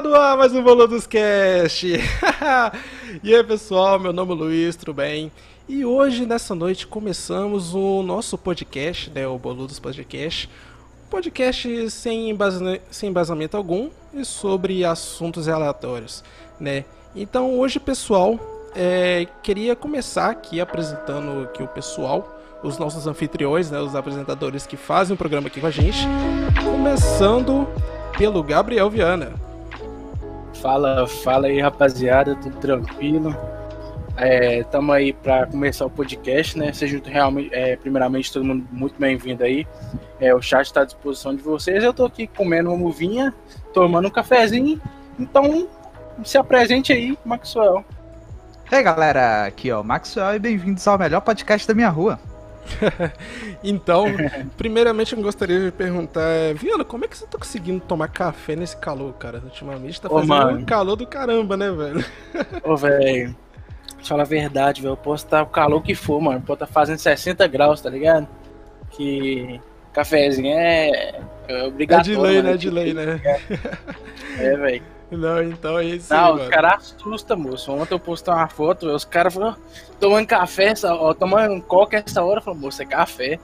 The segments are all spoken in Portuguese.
Tá no ar mais um Boludos Cast! e aí pessoal, meu nome é Luiz, tudo bem? E hoje, nessa noite, começamos o nosso podcast, né, o Boludos Podcast. Podcast sem, embasa sem embasamento algum e sobre assuntos aleatórios, né? Então hoje, pessoal, é, queria começar aqui apresentando aqui o pessoal, os nossos anfitriões, né, os apresentadores que fazem o programa aqui com a gente. Começando pelo Gabriel Viana. Fala, fala aí, rapaziada, tudo tranquilo? Estamos é, aí para começar o podcast, né? Seja realmente, é, primeiramente, todo mundo muito bem-vindo aí. É, o chat está à disposição de vocês. Eu estou aqui comendo uma uvinha, tomando um cafezinho. Então, se apresente aí, Maxwell. E aí, galera, aqui ó, Maxwell e bem-vindos ao melhor podcast da minha rua. então, primeiramente eu gostaria de perguntar, é, Viana, como é que você tá conseguindo tomar café nesse calor, cara? Ultimamente tá fazendo Ô, um calor do caramba, né, velho? Ô, velho, fala a verdade, velho. Eu posso estar tá o calor que for, mano. Pode estar tá fazendo 60 graus, tá ligado? Que cafezinho é, é obrigatório. É de lei, né? De lei, né? É, velho. Não, então é isso Não, aí, os caras assustam, moço. Ontem eu postei uma foto, os caras falaram, tomando café, essa, ó, tomando coca essa hora, eu falei, moço, é café.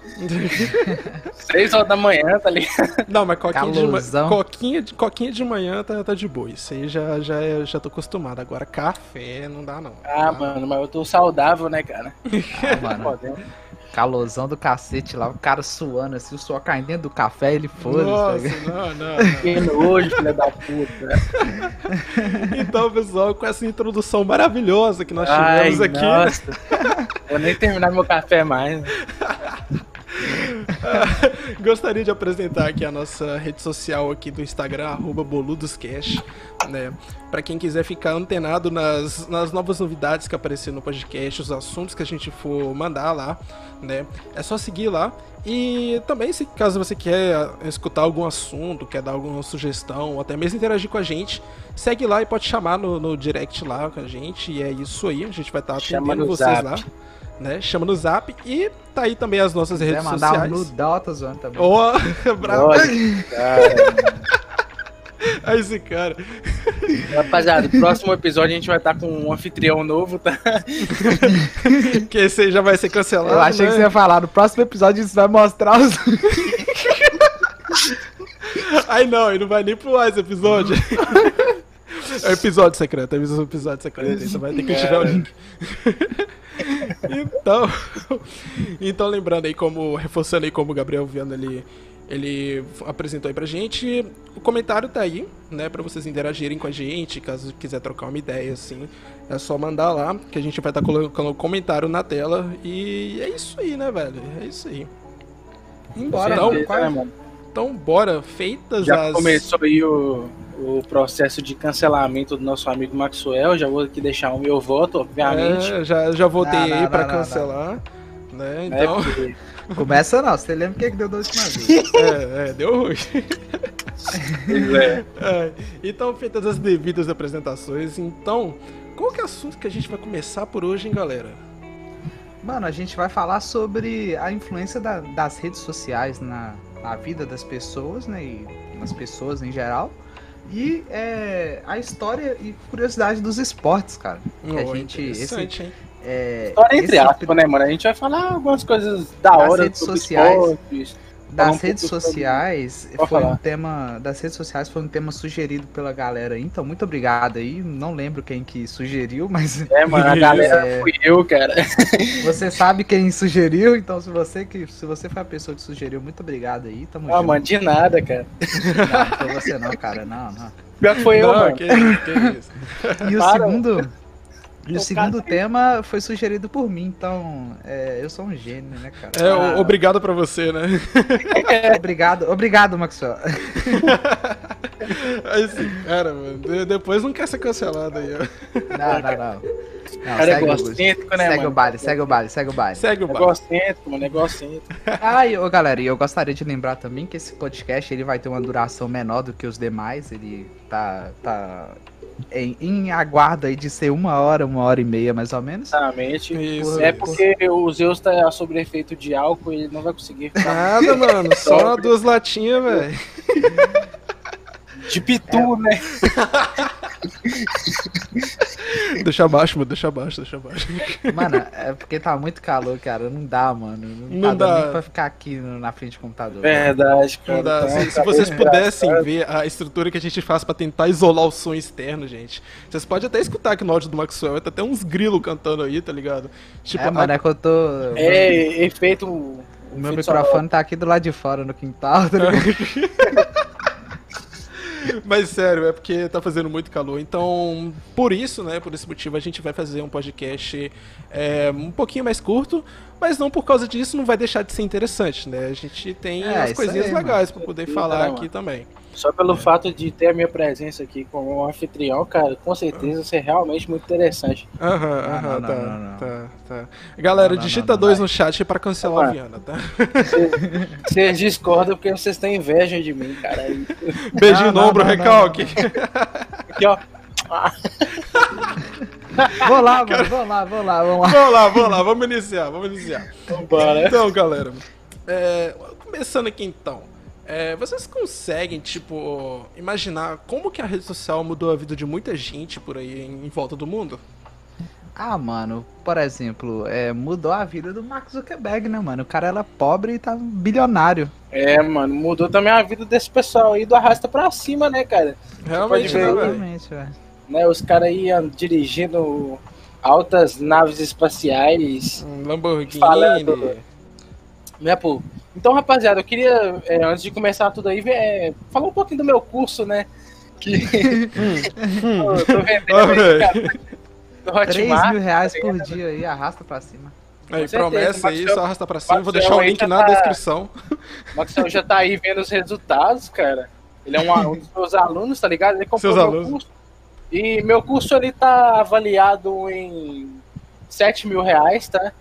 Seis horas da manhã, tá ligado? Não, mas coquinha, de, coquinha, de, coquinha de manhã tá, tá de boa. Isso aí já, já, já tô acostumado. Agora café não dá, não. Ah, ah. mano, mas eu tô saudável, né, cara? Ah, mano. Calorzão do cacete lá, o cara suando assim, o suor caindo dentro do café, ele foda Nossa, não, não, não. Que nojo, filha da puta. então, pessoal, com essa introdução maravilhosa que nós tivemos Ai, aqui. Nossa. Vou nem terminar meu café mais. Gostaria de apresentar aqui a nossa rede social aqui do Instagram, arroba boludoscash, né? Para quem quiser ficar antenado nas, nas novas novidades que aparecer no podcast, os assuntos que a gente for mandar lá, né? É só seguir lá. E também, se caso você quer escutar algum assunto, quer dar alguma sugestão, ou até mesmo interagir com a gente, segue lá e pode chamar no, no direct lá com a gente. E é isso aí, a gente vai estar atendendo vocês zap. lá né? Chama no zap e tá aí também as nossas redes mandar sociais. mandar um nudal, zoando também. Ó, oh, bravo. Aí esse cara. Rapaziada, no próximo episódio a gente vai estar tá com um anfitrião novo, tá? que esse aí já vai ser cancelado. Eu achei né? que você ia falar, no próximo episódio isso vai mostrar os. Aí não, ele não vai nem pro mais episódio. É episódio secreto, é episódio secreto. Você vai ter que tirar o link. Então, então lembrando aí como reforçando aí como o Gabriel Viana ele ele apresentou aí pra gente. O comentário tá aí, né, para vocês interagirem com a gente, caso quiser trocar uma ideia assim, é só mandar lá que a gente vai estar tá colocando o comentário na tela e é isso aí, né, velho? É isso aí. Embora, então, né, então bora, feitas Já as começou aí o o processo de cancelamento do nosso amigo Maxwell. Já vou aqui deixar o meu voto, obviamente. É, já, já votei não, não, aí para cancelar. Né? É então. É Começa não, você lembra o que, que deu da última vez? é, é, deu ruim. é. É. Então, feitas as devidas apresentações, então, qual que é o assunto que a gente vai começar por hoje, hein, galera? Mano, a gente vai falar sobre a influência da, das redes sociais na, na vida das pessoas, né? E nas pessoas em geral. E é, a história e curiosidade dos esportes, cara. Oh, a gente, esse, hein? É, história entre aspas, né, mano? A gente vai falar algumas coisas da hora redes sociais. Esportes, das redes sociais foi um tema das redes sociais foi um tema sugerido pela galera então muito obrigado aí. Não lembro quem que sugeriu mas é mano a galera é... fui eu cara. Você sabe quem sugeriu então se você que se você foi a pessoa que sugeriu muito obrigado aí tamo ah, junto. mano de nada cara. Não, não foi você não cara não não. Pior foi eu não, mano. que, que isso. e o Para, segundo? mano. E o segundo tema foi sugerido por mim, então é, eu sou um gênio, né, cara? É, ah, obrigado pra você, né? obrigado, obrigado, Maxwell. Aí sim, cara, mano, depois não quer ser cancelado aí, ó. Não, não, não. não cara, é egocêntrico, né, segue mano? o baile, segue o baile, segue o baile. Segue o baile. Egocêntrico, mano, egocêntrico. Ah, e, ô, galera, e eu gostaria de lembrar também que esse podcast ele vai ter uma duração menor do que os demais, ele tá, tá em, em aguardo aí de ser uma hora, uma hora e meia mais ou menos. Exatamente. Isso, é porque o Zeus tá sobre efeito de álcool e ele não vai conseguir ficar. Nada, mano. Só duas latinhas, velho. De pitu, né? Deixa abaixo, mano, deixa abaixo, deixa abaixo. Mano, é porque tá muito calor, cara. Não dá, mano. Não, Não tá dá. nem pra ficar aqui no- na frente do computador. Verdade, cara. Não dá. Tá- Se, se vocês bem pudessem engraçado. ver a estrutura que a gente faz pra tentar isolar o som externo, gente. Vocês podem até escutar aqui no áudio do Maxwell, tá até uns grilos cantando aí, tá ligado? Tipo, é, mano, a- é que eu tô. É, efeito. O meu microfone tá aqui do lado de fora no quintal, tá ligado? Mas sério, é porque tá fazendo muito calor. Então, por isso, né? Por esse motivo, a gente vai fazer um podcast é, um pouquinho mais curto. Mas não por causa disso não vai deixar de ser interessante, né? A gente tem É, as coisinhas aí, legais pra poder falar aqui mano. também. Só pelo fato de ter a minha presença aqui como anfitrião, cara, com certeza isso é realmente muito interessante. Aham, Ah, aham, não, não, tá, não, não. tá, tá. Galera, Não, não, digita não, dois não. no chat pra cancelar a Vai. Viana, tá? Vocês discordam porque vocês têm inveja de mim, cara. Beijinho Não, no não, ombro, não, não, recalque. Aqui, ó. Vou lá, mano, vou lá, vou lá, vamos lá. vamos lá, vamos lá, vamos iniciar, vamos iniciar. Vambora. Então, galera, é, começando aqui então. é, vocês conseguem, tipo, imaginar como que a rede social mudou a vida de muita gente por aí em, em volta do mundo? Ah, mano, por exemplo, é, mudou a vida do Mark Zuckerberg, né, mano? O cara era pobre e tá bilionário. É, mano, mudou também a vida desse pessoal aí do arrasta pra cima, né, cara? Realmente, ver, né, velho? Né, os caras iam dirigindo altas naves espaciais. Um Lamborghini. Falando. Né, pô? Então, rapaziada, eu queria, é, antes de começar tudo aí, ver, é, falar um pouquinho do meu curso, né? Que eu tô vendendo Ah, aí, velho. cara, no 3 Hotmart. mil reais por dia aí, arrasta pra cima. Aí, certeza, promessa aí, só arrastar pra cima. Vou Maxwell deixar o link na tá- descrição. O Maxwell já tá aí vendo os resultados, cara. Ele é um, um dos meus alunos, tá ligado? Ele comprou Seus meu alunos. curso. E meu curso ele tá avaliado em 7 mil reais, tá?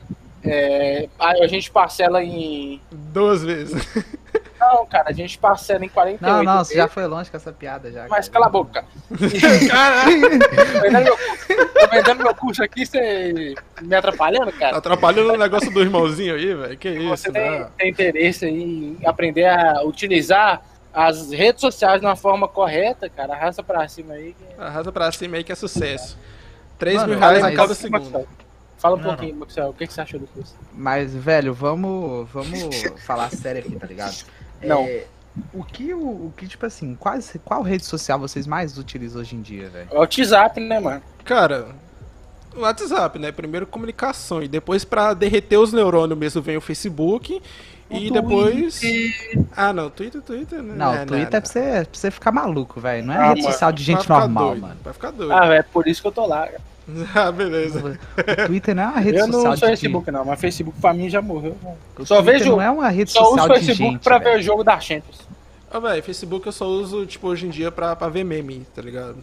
É, a gente parcela em. Duas vezes. Não, cara, a gente parcela em 48 Não, não, você vezes. já foi longe com essa piada já. Mas cara. cala a boca. Caralho, Tô vendendo meu, tô vendendo meu curso aqui, você me atrapalhando, tá cara? atrapalhando o negócio do irmãozinho aí, velho. Que isso, Você tem, né? tem interesse aí em aprender a utilizar as redes sociais de uma forma correta, cara, arrasta pra cima aí. que- Arrasa pra cima aí que é sucesso. 3 Mano, mil reais a cada segundo. Maxwell, Fala um Não, pouquinho, Maxwell, o que, que você achou do curso? Mas, velho, vamos, vamos falar sério aqui, tá ligado? Não. É, o que, o, o que, tipo assim, quais, qual rede social vocês mais utilizam hoje em dia, velho? É o WhatsApp, né, mano? Cara, o WhatsApp, né? Primeiro comunicação e depois pra derreter os neurônios mesmo vem o Facebook e O depois Twitter. Ah, não, Twitter, Twitter, né? Não, o Twitter é pra você, pra você ficar maluco, velho. Não é Ah, rede mano, social de gente normal, doido, mano. Vai ficar doido. Ah, é por isso que eu tô lá. cara. Ah, beleza. O Twitter não é uma rede Eu social não sou de Facebook, não, mas Facebook pra mim já morreu. O Só Twitter vejo- não é uma rede Só uso social o de Facebook gente, pra velho. ver o jogo da Champions. Ah, velho, Facebook eu só uso, tipo, hoje em dia pra, pra ver meme, tá ligado?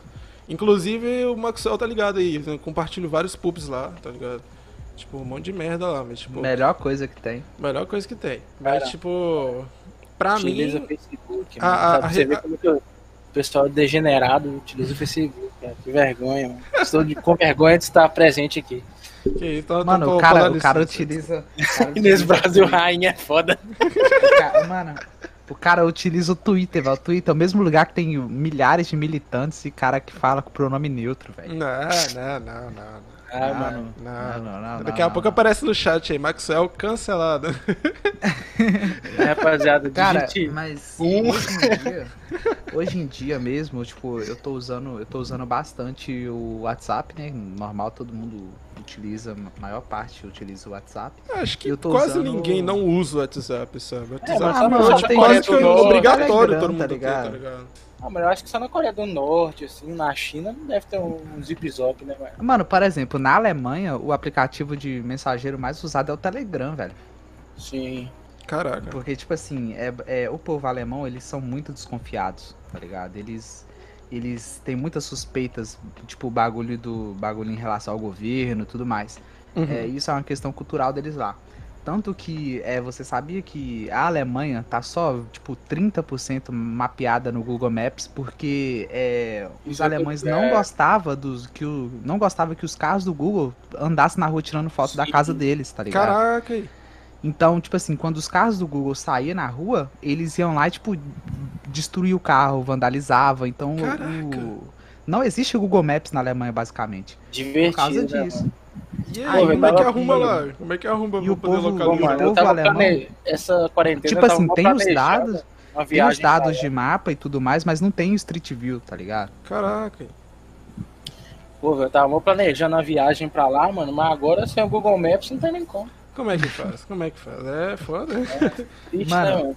Inclusive o Maxwell tá ligado aí, né? compartilho vários pubs lá, tá ligado? Tipo, um monte de merda lá, mas tipo, Melhor coisa que tem. melhor coisa que tem. Mas Cara, tipo, pra utiliza mim, o Facebook. a- mano. a- a você re- ver como que o pessoal degenerado utiliza o Facebook. Cara. Que vergonha, mano. Estou de- com vergonha de estar presente aqui. que então, Mano, tô o cara, o cara utiliza. o cara Inês utiliza- Brasil Rainha é foda. cara- Mano, o cara utiliza o Twitter, velho. O Twitter é o mesmo lugar que tem milhares de militantes e cara que fala com pronome neutro, velho. Não, não, não, não. Ah, Não, mano. Não, Não, não, não, Daqui não, a pouco não. aparece no chat aí, Maxwell cancelado. É, rapaziada, Cara, digite mas um. hoje em dia, hoje em dia mesmo, tipo, eu tô usando, eu tô usando bastante o WhatsApp, né? Normal, todo mundo utiliza, a maior parte utiliza o WhatsApp. Acho que Eu tô quase usando- ninguém não usa o WhatsApp, sabe? O WhatsApp mas ah, mano, é tipo, tem quase que que é obrigatório Telegram, todo mundo tá ter, ligado? tá ligado? Ah, mas eu acho que só na Coreia do Norte, assim, na China, não deve ter um zip zop, né, velho? Mano, por exemplo, na Alemanha, o aplicativo de mensageiro mais usado é o Telegram, velho. Sim. Caraca. Porque, tipo assim, é, é, o povo alemão, eles são muito desconfiados, tá ligado? Eles, eles têm muitas suspeitas, tipo, o bagulho do bagulho em relação ao governo e tudo mais. Uhum. É, isso é uma questão cultural deles lá. Tanto que é, você sabia que a Alemanha tá só, tipo, 30% mapeada no Google Maps porque é, os Isso é alemães tudo- não é. gostavam dos que o, não gostava que os carros do Google andassem na rua tirando foto da Sim. casa deles, tá ligado? Caraca. Então, tipo assim, quando os carros do Google saíam na rua, eles iam lá e, tipo, destruía o carro, vandalizava. Então, o... não existe Google Maps na Alemanha, basicamente. Divertido. Por causa né, disso. mano? E Aí, aí, como é que arruma lá? Como é que arruma E o pra poder povo- localizar? povo tava alemão- plane... Essa quarentena Tipo assim, tem os dados, tem os dados de mapa e tudo mais, mas não tem o Street View, tá ligado? Caraca. Pô, eu tava planejando a viagem pra lá, mano, mas agora sem o Google Maps não tem nem como. Como é que faz? Como é que faz? É foda. Triste, Mano, né, mano?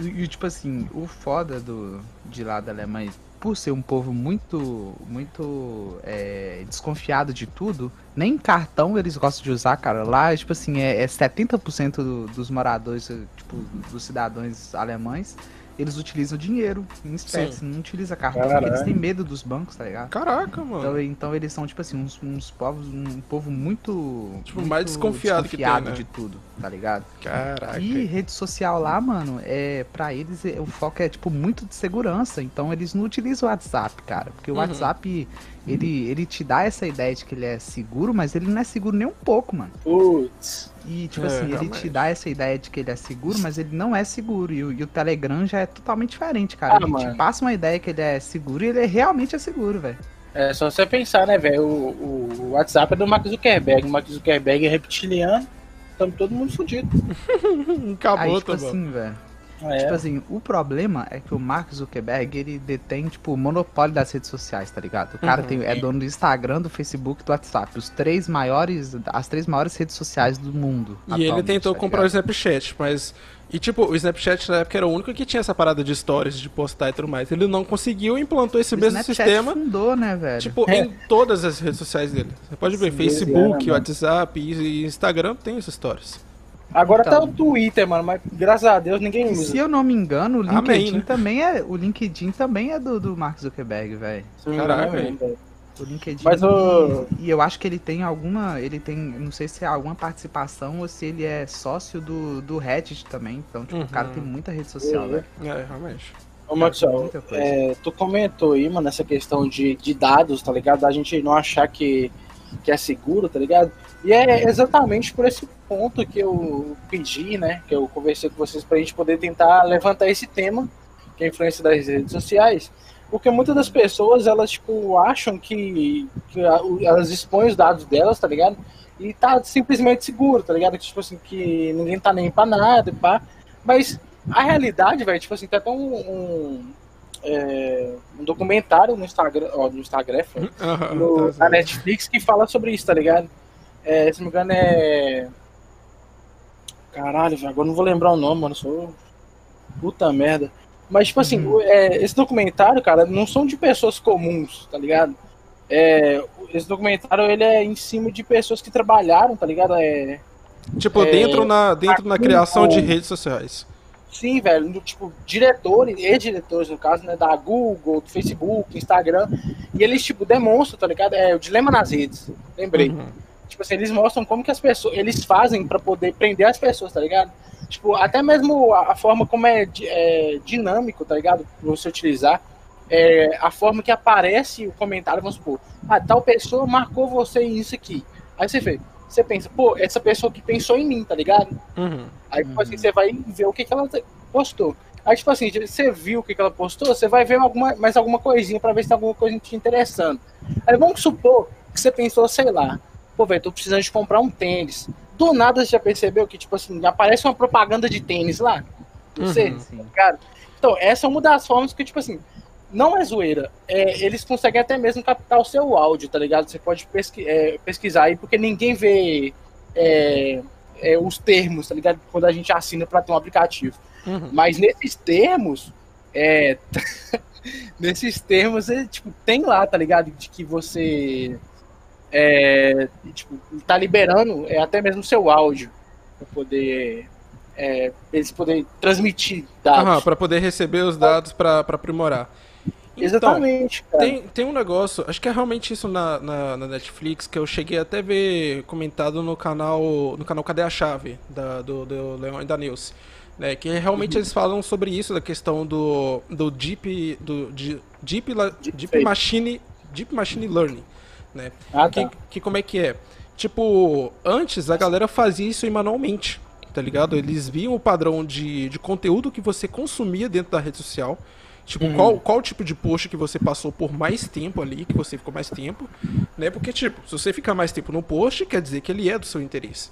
E, e, tipo assim, o foda do, de lá da Alemanha, por ser um povo muito, muito é, desconfiado de tudo, nem cartão eles gostam de usar, cara. Lá, tipo assim, é, é 70% do- dos moradores, tipo, dos cidadãos alemães, eles utilizam dinheiro em espécie, não utiliza cartão, eles têm medo dos bancos, tá ligado? Caraca, mano. Então, então eles são, tipo assim, uns, uns povos, um povo muito. Tipo, muito mais desconfiado que tem, desconfiado né? de tudo, tá ligado? Caraca. E rede social lá, mano, é para eles é- o foco é tipo muito de segurança, então eles não utilizam o WhatsApp, cara, porque o Uhum. WhatsApp ele, ele te dá essa ideia de que ele é seguro, mas ele não é seguro nem um pouco, mano. Putz. E tipo É, assim, ele te dá essa ideia de que ele é seguro, mas ele não é seguro. E o, e o Telegram já é totalmente diferente, cara. Ah, ele mano. te passa uma ideia que ele é seguro e ele realmente é seguro, velho. É só você pensar, né, velho? O, o WhatsApp é do Mark Zuckerberg. O Mark Zuckerberg é reptiliano. Estamos todo mundo fudido. Acabou, Aí, tipo tá assim, velho. É. Tipo assim, o problema é que o Mark Zuckerberg, ele detém, tipo, o monopólio das redes sociais, tá ligado? O cara Uhum. tem, é dono do Instagram, do Facebook e do WhatsApp. Os três maiores, as três maiores redes sociais do mundo. E ele tentou tá comprar o? Snapchat, mas. E tipo, o Snapchat na época era o único que tinha essa parada de stories, de postar e tudo mais. Ele não conseguiu e implantou esse O mesmo Snapchat sistema, fundou, né, velho? tipo, É. em todas as redes sociais dele. Você pode ver, Sim, Facebook, mano. WhatsApp e Instagram tem essas stories. Agora Então. tá o Twitter, mano, mas graças a Deus ninguém usa. se eu não me engano, o Amém, LinkedIn né? também é. O LinkedIn também é do, do Mark Zuckerberg, velho. Se não me engano, Caraca, é mesmo, velho. O LinkedIn. Mas o- E, eu acho que ele tem alguma. Ele tem. Não sei se é alguma participação ou se ele é sócio do, do Reddit também. Então, tipo, o cara Uhum. tem muita rede social, Uhum. velho. É, realmente. Ô, Maxwell, é, tu comentou aí, mano, essa questão de, de dados, tá ligado? A gente não achar que, que é seguro, tá ligado? E é exatamente por esse ponto que eu pedi, né? Que eu conversei com vocês pra gente poder tentar levantar esse tema, que é a influência das redes sociais. Porque muitas das pessoas, elas, tipo, acham que, que a- elas expõem os dados delas, tá ligado? E tá simplesmente seguro, tá ligado? Que, tipo assim, que ninguém tá nem pra nada e pá. Mas a realidade, velho, tipo assim, tem até um, um, é, um documentário no Instagram, ó, no Instagram, foi, Aham, no- tá na. Netflix que fala sobre isso, tá ligado? É, se não me engano é. Caralho, agora não vou lembrar o nome, mano. Sou. Puta merda. Mas, tipo assim, Uhum. é, esse documentário, cara, não são de pessoas comuns, tá ligado? É, esse documentário, ele é em cima de pessoas que trabalharam, tá ligado? É, Tipo, é, dentro, na, dentro na criação de redes sociais. Sim, velho, no, tipo, diretores e diretores, no caso, né, da Google, do Facebook, Instagram, e eles, tipo, demonstram, tá ligado? É o dilema nas redes, lembrei. Uhum. Tipo assim, eles mostram como que as pessoas, eles fazem pra poder prender as pessoas, tá ligado? Tipo, até mesmo a, a forma como é, é dinâmico, tá ligado? Pra você utilizar, é, a forma que aparece o comentário, vamos supor, ah, tal pessoa marcou você em isso aqui. Aí você vê, você pensa, pô, essa pessoa que pensou em mim, tá ligado? Uhum. Aí, tipo assim, você vai ver o que, que ela postou. Aí, tipo assim, você viu o que, que ela postou, você vai ver alguma, mais alguma coisinha pra ver se tem alguma coisa te interessando. Aí vamos supor que você pensou, sei lá, pô, velho, tô precisando de comprar um tênis. Do nada você já percebeu que, tipo assim, aparece uma propaganda de tênis lá. Você, Uhum. Sim. cara. Então, essa é uma das formas que, tipo assim, não é zoeira. É, eles conseguem até mesmo captar o seu áudio, tá ligado? Você pode pesqui- é, pesquisar aí, porque ninguém vê é, é, os termos, tá ligado? Quando a gente assina pra ter um aplicativo. Uhum. Mas nesses termos, é, nesses termos, é, tipo, tem lá, tá ligado? De que você é, tipo, tá liberando é, até mesmo seu áudio pra poder é, eles poderem transmitir dados. Pra poder receber os dados pra aprimorar. Então, Exatamente, cara. Tem, tem um negócio, acho que é realmente isso na, na, na Netflix, que eu cheguei até ver comentado no canal no canal Cadê a Chave, da, do, do Leão e da News. Né, que realmente eles falam sobre isso, da questão do, do Deep, do Deep, Deep, Fake. Machine, Deep Machine Learning. Né? Ah, que, tá. que como é que é? Tipo, antes a galera fazia isso manualmente, tá ligado? Eles viam o padrão de, de conteúdo que você consumia dentro da rede social. Tipo, qual, qual tipo de post que você passou por mais tempo ali, que você ficou mais tempo, né? Porque, tipo, se você ficar mais tempo no post, quer dizer que ele é do seu interesse.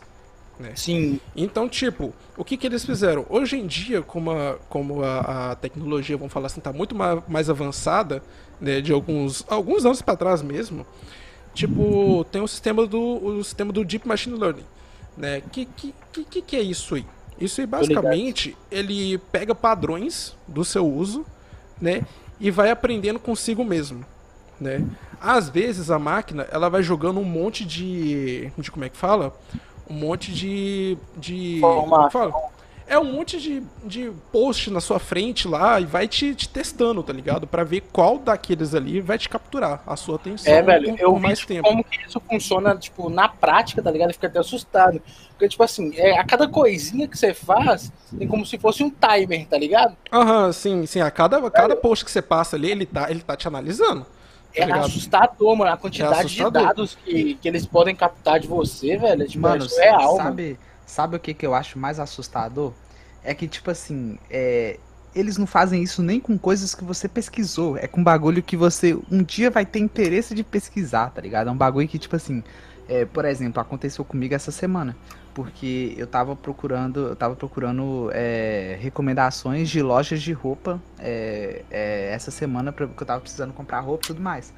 Né? Sim. Então, tipo, o que, que eles fizeram? Hoje em dia, como a, como a, a tecnologia, vamos falar assim, tá muito ma mais avançada, né, de alguns, alguns anos para trás mesmo, tipo, tem o sistema do, o sistema do Deep Machine Learning. Né? Que, que, que, que é isso aí? Isso aí, basicamente, ele pega padrões do seu uso, né? E vai aprendendo consigo mesmo, né? Às vezes a máquina, ela vai jogando um monte de... de como é que fala? Um monte de... de como é que fala? É um monte de, de post na sua frente lá e vai te, te testando, tá ligado? Pra ver qual daqueles ali vai te capturar a sua atenção É, velho, por, eu por vi mais tipo, tempo. como que isso funciona, tipo, na prática, tá ligado? Eu fico até assustado. Porque, tipo assim, é, a cada coisinha que você faz, tem como se fosse um timer, tá ligado? Aham, sim, sim. A cada, a cada post que você passa ali, ele tá, ele tá te analisando. É ligado? assustador, mano. A quantidade de assustador. dados que, que eles podem captar de você, velho. é, Tipo, Mano, é surreal, mano. sabe, sabe o que, que eu acho mais assustador? É que, tipo assim, é, eles não fazem isso nem com coisas que você pesquisou. É com bagulho que você um dia vai ter interesse de pesquisar, tá ligado? É um bagulho que, tipo assim, é, por exemplo, aconteceu comigo essa semana. Porque eu tava procurando, eu tava procurando é, recomendações de lojas de roupa é, é, essa semana, porque eu tava precisando comprar roupa e tudo mais.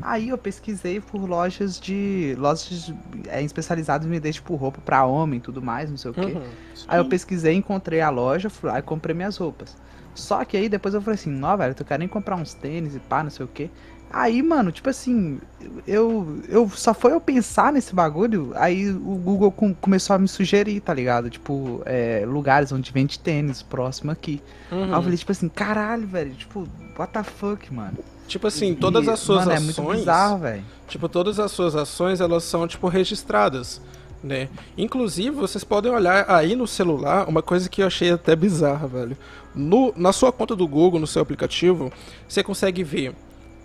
Aí eu pesquisei por lojas de. lojas é, especializadas em vender, tipo, roupa pra homem e tudo mais, não sei o quê. Uhum. Aí eu pesquisei, encontrei a loja, fui lá e comprei minhas roupas. Só que aí depois eu falei assim, não, velho, eu quero nem comprar uns tênis e pá, não sei o quê. Aí, mano, tipo assim, eu, eu só foi eu pensar nesse bagulho, aí o Google com- começou a me sugerir, tá ligado? Tipo, é, lugares onde vende tênis próximo aqui. Uhum. Aí eu falei, tipo assim, caralho, velho, tipo, what the fuck, mano. Tipo assim, todas E, as suas mano, é muito ações. bizarro, velho. Tipo, todas as suas ações, elas são, tipo, registradas, né? Inclusive, vocês podem olhar aí no celular uma coisa que eu achei até bizarra, velho. No, na sua conta do Google, no seu aplicativo, você consegue ver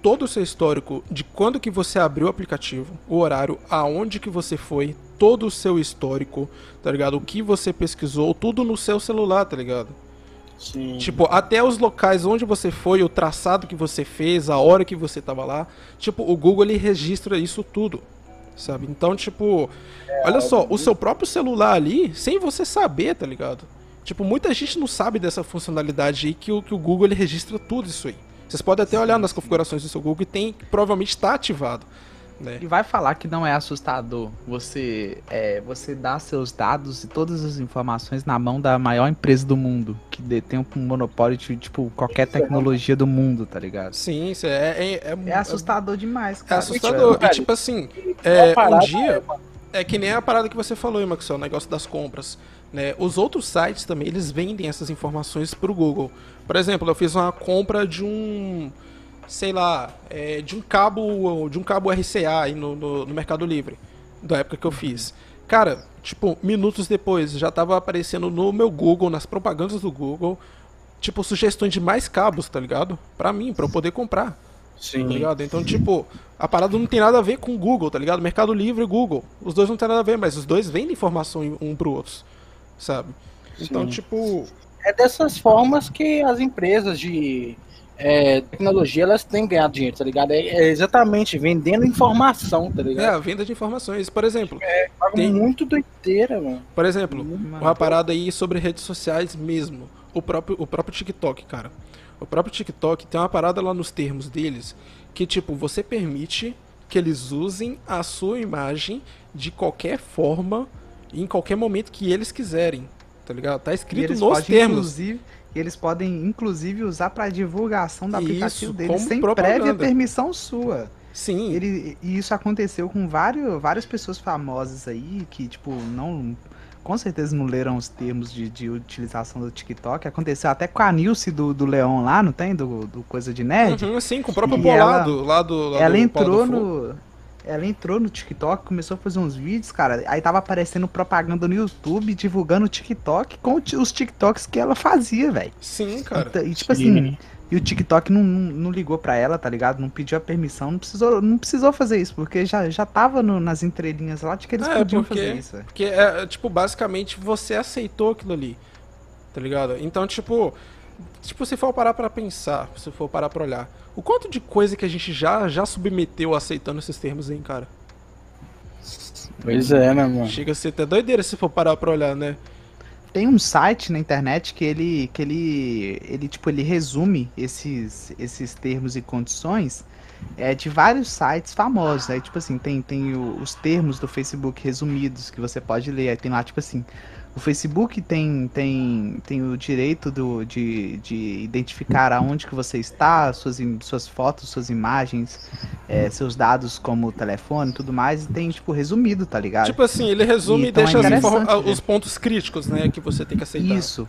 todo o seu histórico de quando que você abriu o aplicativo, o horário, aonde que você foi, todo o seu histórico, tá ligado? O que você pesquisou, tudo no seu celular, tá ligado? Sim. Tipo, até os locais onde você foi, o traçado que você fez, a hora que você tava lá. Tipo, o Google ele registra isso tudo. Sabe? Então, tipo, olha só, o seu próprio celular ali, sem você saber, tá ligado? Tipo, muita gente não sabe dessa funcionalidade aí que o, que o Google ele registra tudo isso aí. Vocês podem até olhar nas configurações do seu Google e tem, provavelmente está ativado. Né? E vai falar que não é assustador você é, você dar seus dados e todas as informações na mão da maior empresa do mundo, que detém um monopólio de tipo qualquer tecnologia do mundo, tá ligado? Sim, isso é, é, é, É assustador demais, é cara. assustador. velho. E tipo assim, é, um dia. É que nem a parada que você falou, hein, Maxwell, o negócio das compras. Né? Os outros sites também, eles vendem essas informações pro Google. Por exemplo, eu fiz uma compra de um, sei lá, é, de um cabo de um cabo RCA aí no, no, no Mercado Livre, da época que eu fiz. Cara, tipo, minutos depois, já tava aparecendo no meu Google, nas propagandas do Google, tipo, sugestões de mais cabos, tá ligado? Pra mim, pra eu poder comprar tá Sim. ligado? Então, tipo, a parada não tem nada a ver com o Google, tá ligado? Mercado Livre e Google. Os dois não tem nada a ver, mas os dois vendem informação um pro outro, sabe? Então, Sim. tipo, É dessas formas que as empresas de é, tecnologia elas têm ganhado dinheiro, tá ligado? É, é exatamente vendendo informação, tá é ligado? a venda de informações. Por exemplo, É tem- muito doideira, mano. por exemplo, Mano, uma parada aí sobre redes sociais mesmo. O próprio, o próprio TikTok, cara. O próprio TikTok tem uma parada lá nos termos deles que, tipo, você permite que eles usem a sua imagem de qualquer forma em qualquer momento que eles quiserem. Tá ligado? Tá escrito nos termos. inclusive, e eles podem inclusive usar pra divulgação do Isso, aplicativo deles como sem propaganda. prévia permissão sua. Sim. Ele, e isso aconteceu com vários, várias pessoas famosas aí que, tipo, não. Com certeza não leram os termos de, de utilização do TikTok. Aconteceu até com a Nilce do, do Leão lá, não tem? Do, do Coisa de Nerd. Uhum, sim, com o próprio E bolado lá do. Lá ela do entrou no. Ela entrou no TikTok, começou a fazer uns vídeos, cara. Aí tava aparecendo propaganda no YouTube, divulgando o TikTok com os TikToks que ela fazia, velho. Sim, cara. Então, E tipo Sim. assim, e o TikTok não, não, não ligou pra ela, tá ligado? Não pediu a permissão, não precisou, não precisou fazer isso, porque já, já tava no- nas entrelinhas lá de que eles É, podiam porque- fazer isso. Porque é, tipo, basicamente você aceitou aquilo ali. Tá ligado? Então, tipo, tipo, se for parar pra pensar, se for parar pra olhar, o quanto de coisa que a gente já, já submeteu aceitando esses termos aí, cara? Pois é, né, mano? Chega a ser até doideira se for parar pra olhar, né? Tem um site na internet que ele, que ele, ele tipo, ele resume esses, esses termos e condições é, de vários sites famosos. Aí, tipo assim, tem, tem o- os termos do Facebook resumidos que você pode ler. Aí tem lá, tipo assim, o Facebook tem, tem, tem o direito do, de, de identificar aonde que você está, suas, suas fotos, suas imagens, é, seus dados como telefone e tudo mais. E tem, tipo, resumido, tá ligado? Tipo assim, ele resume e Então é deixa as interessante informa- ver. os pontos críticos, né, que você tem que aceitar. Isso.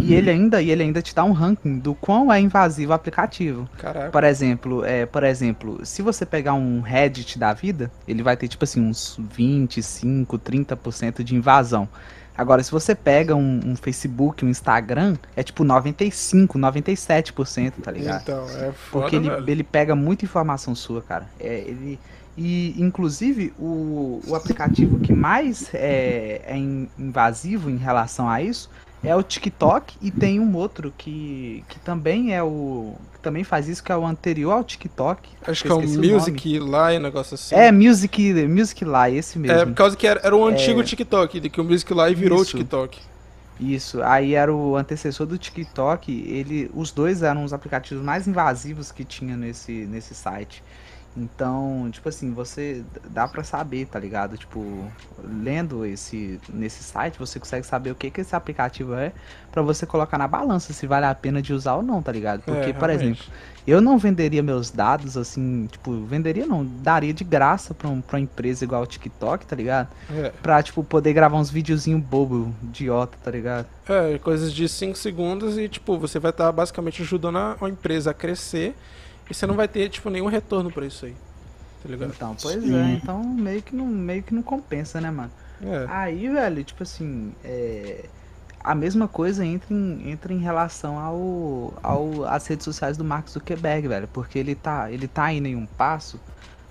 E ele ainda, e ele ainda te dá um ranking do quão é invasivo o aplicativo. Caraca. Por exemplo, é, por exemplo, se você pegar um Reddit da vida, ele vai ter tipo assim uns 25, 30% de invasão. Agora, se você pega um, um Facebook, um Instagram, é tipo 95, 97%, tá ligado? Então, é foda, Porque ele, velho. ele pega muita informação sua, cara. É, ele, e, inclusive, o, o aplicativo que mais é, é in- invasivo em relação a isso é o TikTok e tem um outro que, que também é o. que também faz isso, que é o anterior ao TikTok. Acho que é o o Music lá e um negócio assim. É, Music, Music Lie, esse mesmo. É, por causa que era, era o antigo TikTok, de que o Music Live virou o Isso. TikTok. Isso, aí era o antecessor do TikTok, ele, os dois eram os aplicativos mais invasivos que tinha nesse, nesse site. Então, tipo assim, você dá pra saber, tá ligado? Tipo, lendo esse nesse site, você consegue saber o que que esse aplicativo é pra você colocar na balança se vale a pena de usar ou não, tá ligado? Porque, É, por exemplo, eu não venderia meus dados assim, tipo, venderia não, daria de graça pra, um, pra uma empresa igual o TikTok, tá ligado? É, Pra, tipo, poder gravar uns videozinhos bobo, idiota, tá ligado? é, coisas de 5 segundos e, tipo, você vai estar basicamente ajudando a, a empresa a crescer e você não vai ter, tipo, nenhum retorno pra isso aí. Tá ligado? Então, pois Sim. é, então meio que não, meio que não compensa, né, mano? É. Aí, velho, tipo assim, é, a mesma coisa entra em, entra em relação ao, ao às redes sociais do Mark Zuckerberg, velho, porque ele tá, ele tá indo em um passo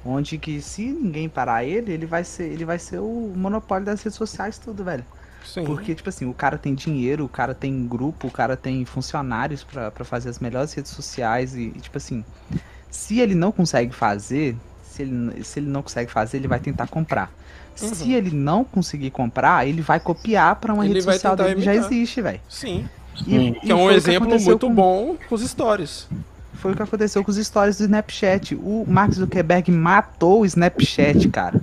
onde que se ninguém parar ele, ele vai ser, ele vai ser o monopólio das redes sociais tudo, velho. Sim. Porque, tipo assim, o cara tem dinheiro, o cara tem grupo, o cara tem funcionários pra pra fazer as melhores redes sociais e, e, tipo assim, se ele não consegue fazer, se ele, se ele não consegue fazer, ele vai tentar comprar. Uhum. Se ele não conseguir comprar, ele vai copiar pra uma Ele rede social dele que já existe, velho. Sim. Sim. Que é um exemplo muito bom com os stories. Foi o que aconteceu com os stories do Snapchat. O Mark Zuckerberg matou o Snapchat, cara.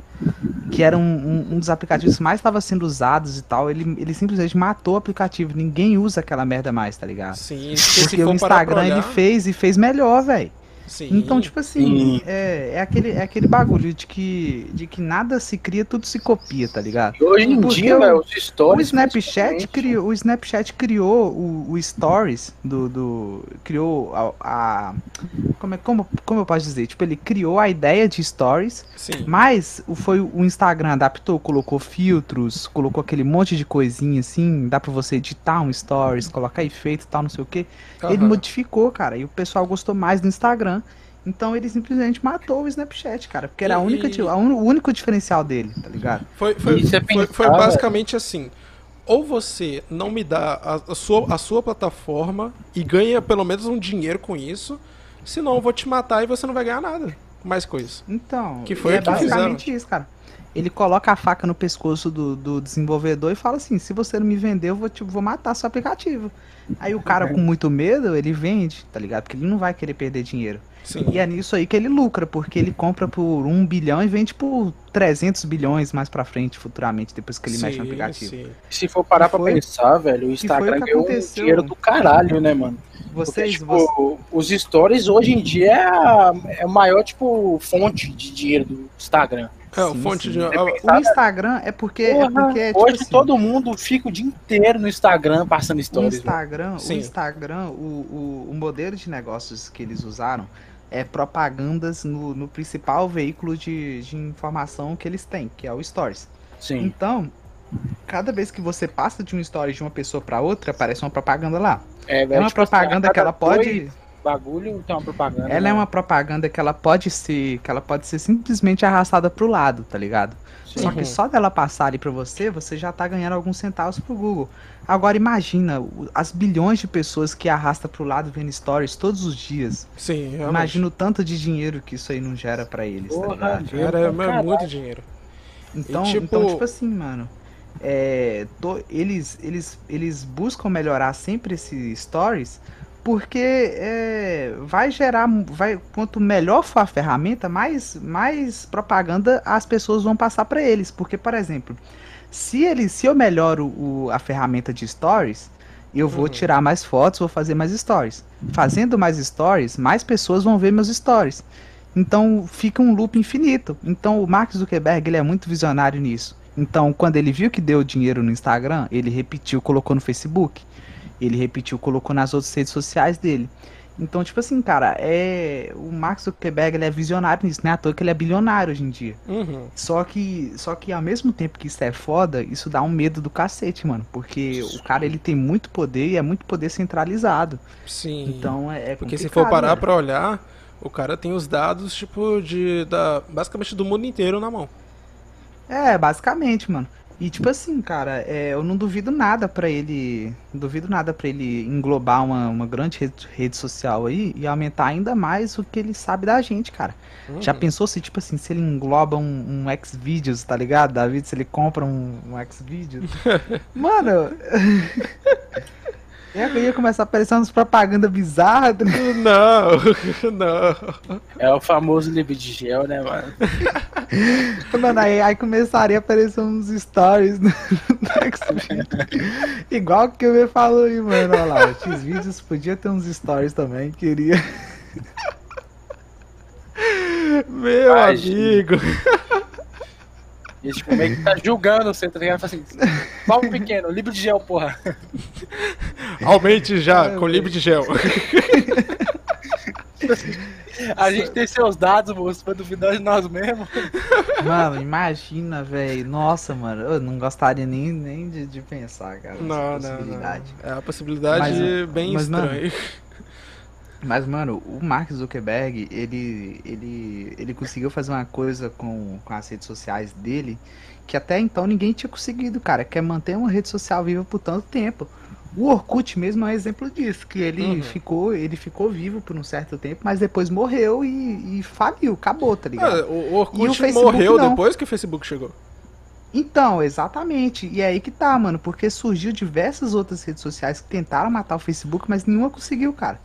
Que era um, um- um dos aplicativos que mais estava sendo usados e tal. Ele, ele simplesmente matou o aplicativo. Ninguém usa aquela merda mais, tá ligado? Sim. Porque o Instagram ele olhar, fez e fez melhor, velho. Sim. Então, tipo assim, Sim. é, é, aquele, é aquele bagulho de que, de que nada se cria, tudo se copia, tá ligado? E Hoje em Porque dia, o- velho, os O stories. Snapchat principalmente, criou, o Snapchat criou o, o Stories do, do criou a, a- como, é, como, como eu posso dizer, tipo ele criou a ideia de Stories, Sim. mas o foi o Instagram adaptou, colocou filtros, colocou aquele monte de coisinha assim, dá pra você editar um Stories, colocar efeito e tal, não sei o que. Ele Aham. modificou, cara, e o pessoal gostou mais do Instagram. Então ele simplesmente matou o Snapchat, cara, porque era a E- única, e- a un- o único diferencial dele, tá ligado? Foi, foi, Isso é foi, foi basicamente assim. Ou você não me dá a, a sua, a sua plataforma e ganha pelo menos um dinheiro com isso, senão eu vou te matar e você não vai ganhar nada com mais coisas. Então, Que foi é o que basicamente isso, cara. Ele coloca a faca no pescoço do, do desenvolvedor e fala assim: se você não me vender, eu vou, tipo, vou matar seu aplicativo. Aí o cara, com muito medo, ele vende, tá ligado? Porque ele não vai querer perder dinheiro. Sim. E é nisso aí que ele lucra, porque ele compra por um bilhão e vende por 300 bilhões mais pra frente, futuramente, depois que ele mexe no aplicativo. sim. Se for parar E pra foi- pensar, velho, o foi Instagram o ganhou um dinheiro do caralho, né, mano? Porque, Vocês, tipo, vo- os stories hoje em dia é a, é a maior, tipo, fonte de dinheiro do Instagram. É, o Sim, fonte sim. de. o Instagram é porque, é Porra, porque tipo hoje assim, todo mundo fica o dia inteiro no Instagram passando O stories. velho. Instagram, o Sim. Instagram, o, o, o modelo de negócios que eles usaram é propagandas no, no principal veículo de, de informação que eles têm, que é o Stories. Sim. Então, cada vez que você passa de um Stories de uma pessoa para outra, aparece uma propaganda lá. É, É uma tipo assim, propaganda que ela pode. bagulho, tem uma propaganda. Ela né? é uma propaganda que ela pode ser, que ela pode ser simplesmente arrastada pro lado, tá ligado? Sim. Só Uhum. que só dela passar ali pra você, você já tá ganhando alguns centavos pro Google. Agora imagina as bilhões de pessoas que arrasta pro lado vendo stories todos os dias. Sim, realmente. Imagina o tanto de dinheiro que isso aí não gera pra eles, tá Porra, ligado? Cara, é, é muito dinheiro. Então, E, tipo- então, tipo assim, mano. é, to- eles, eles, eles buscam melhorar sempre esses stories porque é, vai gerar. Vai, quanto melhor for a ferramenta, mais, mais propaganda as pessoas vão passar para eles. Porque, por exemplo, se, ele, se eu melhoro o- a ferramenta de stories, eu vou Uhum. tirar mais fotos, vou fazer mais stories. Fazendo mais stories, mais pessoas vão ver meus stories. Então fica um loop infinito. Então o Mark Zuckerberg ele é muito visionário nisso. Então quando ele viu que deu dinheiro no Instagram, ele repetiu, colocou no Facebook. Ele repetiu, colocou nas outras redes sociais dele. Então, tipo assim, cara, é o Mark Zuckerberg ele é visionário nisso, não é à toa que ele é bilionário hoje em dia. Uhum. Só que, só que ao mesmo tempo que isso é foda, isso dá um medo do cacete, mano, porque o cara ele tem muito poder e é muito poder centralizado. Sim. Então é, é Porque se for parar pra olhar, o cara tem os dados, tipo, de. Da, basicamente do mundo inteiro na mão. É, basicamente, mano. E tipo assim, cara, é, eu não duvido nada pra ele. Não duvido nada pra ele englobar uma, uma grande rede, rede social aí e aumentar ainda mais o que ele sabe da gente, cara. Uhum. Já pensou se, tipo assim, se ele engloba um, um Xvideos, tá ligado, David? Se ele compra um, um Xvideos. Mano. É, eu ia começar a aparecer umas propagandas bizarras. tá? Não, não. É o famoso livro de gel, né, mano? Mano, aí, aí começaria a aparecer uns stories no. Igual que o me falou aí, mano. Olha lá, o Xvideos podia ter uns stories também, queria. Meu Ai, amigo. E esse tipo, meio que tá julgando você, tá ligado? Fala assim, pau pequeno, livro de gel, porra. Aumente já, Ai, com livro de gel. A gente tem seus dados, moço, pra duvidar de nós mesmos. Mano, imagina, velho. Nossa, mano, eu não gostaria nem, nem de, de pensar, cara. Não, não, possibilidade. não. É uma possibilidade Mas, bem mas, mano, estranha. Mas, mano, o Mark Zuckerberg, ele, ele, ele conseguiu fazer uma coisa com, com as redes sociais dele que até então ninguém tinha conseguido, cara, que é manter uma rede social viva por tanto tempo. O Orkut mesmo é um exemplo disso, que ele Uhum. ficou, ele ficou vivo por um certo tempo, mas depois morreu e, e faliu, acabou, tá ligado? Ah, o E o Orkut Facebook morreu não. depois que o Facebook chegou. Então, exatamente. E é aí que tá, mano, porque surgiu diversas outras redes sociais que tentaram matar o Facebook, mas nenhuma conseguiu, cara.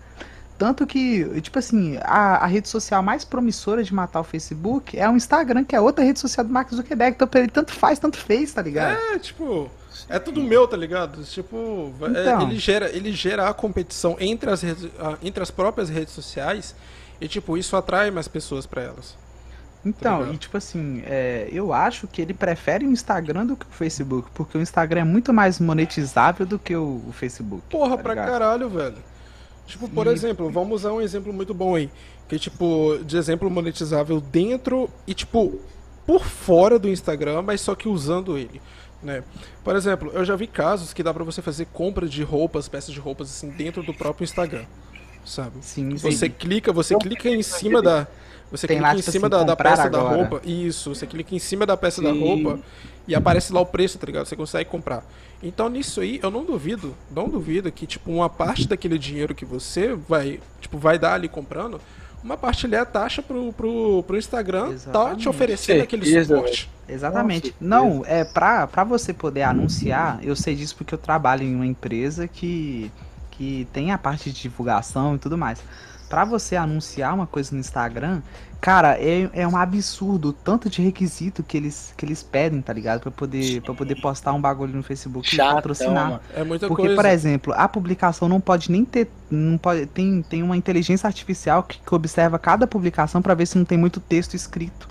Tanto que, tipo assim, a, a rede social mais promissora de matar o Facebook é o Instagram, que é outra rede social do Mark Zuckerberg. Então, pra ele tanto faz, tanto fez, tá ligado? É, tipo, é tudo meu, tá ligado? Tipo, é, Então. ele, gera, ele gera a competição entre as, redes, entre as próprias redes sociais e, tipo, isso atrai mais pessoas pra elas. Então, ligado? e tipo assim, é, eu acho que ele prefere o Instagram do que o Facebook, porque o Instagram é muito mais monetizável do que o, o Facebook. Porra, tá pra caralho, velho. Tipo, por E- exemplo, vamos usar um exemplo muito bom aí. Que, tipo, de exemplo monetizável dentro e, tipo, por fora do Instagram, mas só que usando ele, né? Por exemplo, eu já vi casos que dá pra você fazer compra de roupas, peças de roupas, assim, dentro do próprio Instagram, sabe? Sim, sim. Você clica, você clica em cima da. Você Tem clica lá, em tipo cima assim, da, da peça da agora. roupa. Isso, você clica em cima da peça da Sim. roupa e aparece lá o preço, tá ligado? Você consegue comprar. Então nisso aí, eu não duvido, não duvido que, tipo, uma parte daquele dinheiro que você vai, tipo, vai dar ali comprando, uma parte ali é a taxa pro, pro, pro Instagram tá te Exatamente. oferecendo aquele suporte. Exatamente. Com Não, é pra, pra você poder anunciar, eu sei disso porque eu trabalho em uma empresa que, que tem a parte de divulgação e tudo mais. Pra você anunciar uma coisa no Instagram, cara, é, é um absurdo o tanto de requisito que eles, que eles pedem, tá ligado? Pra poder, pra poder postar um bagulho no Facebook e patrocinar. mano. É muita Porque, coisa. por exemplo, a publicação não pode nem ter. Não pode, tem, tem uma inteligência artificial que, que observa cada publicação pra ver se não tem muito texto escrito.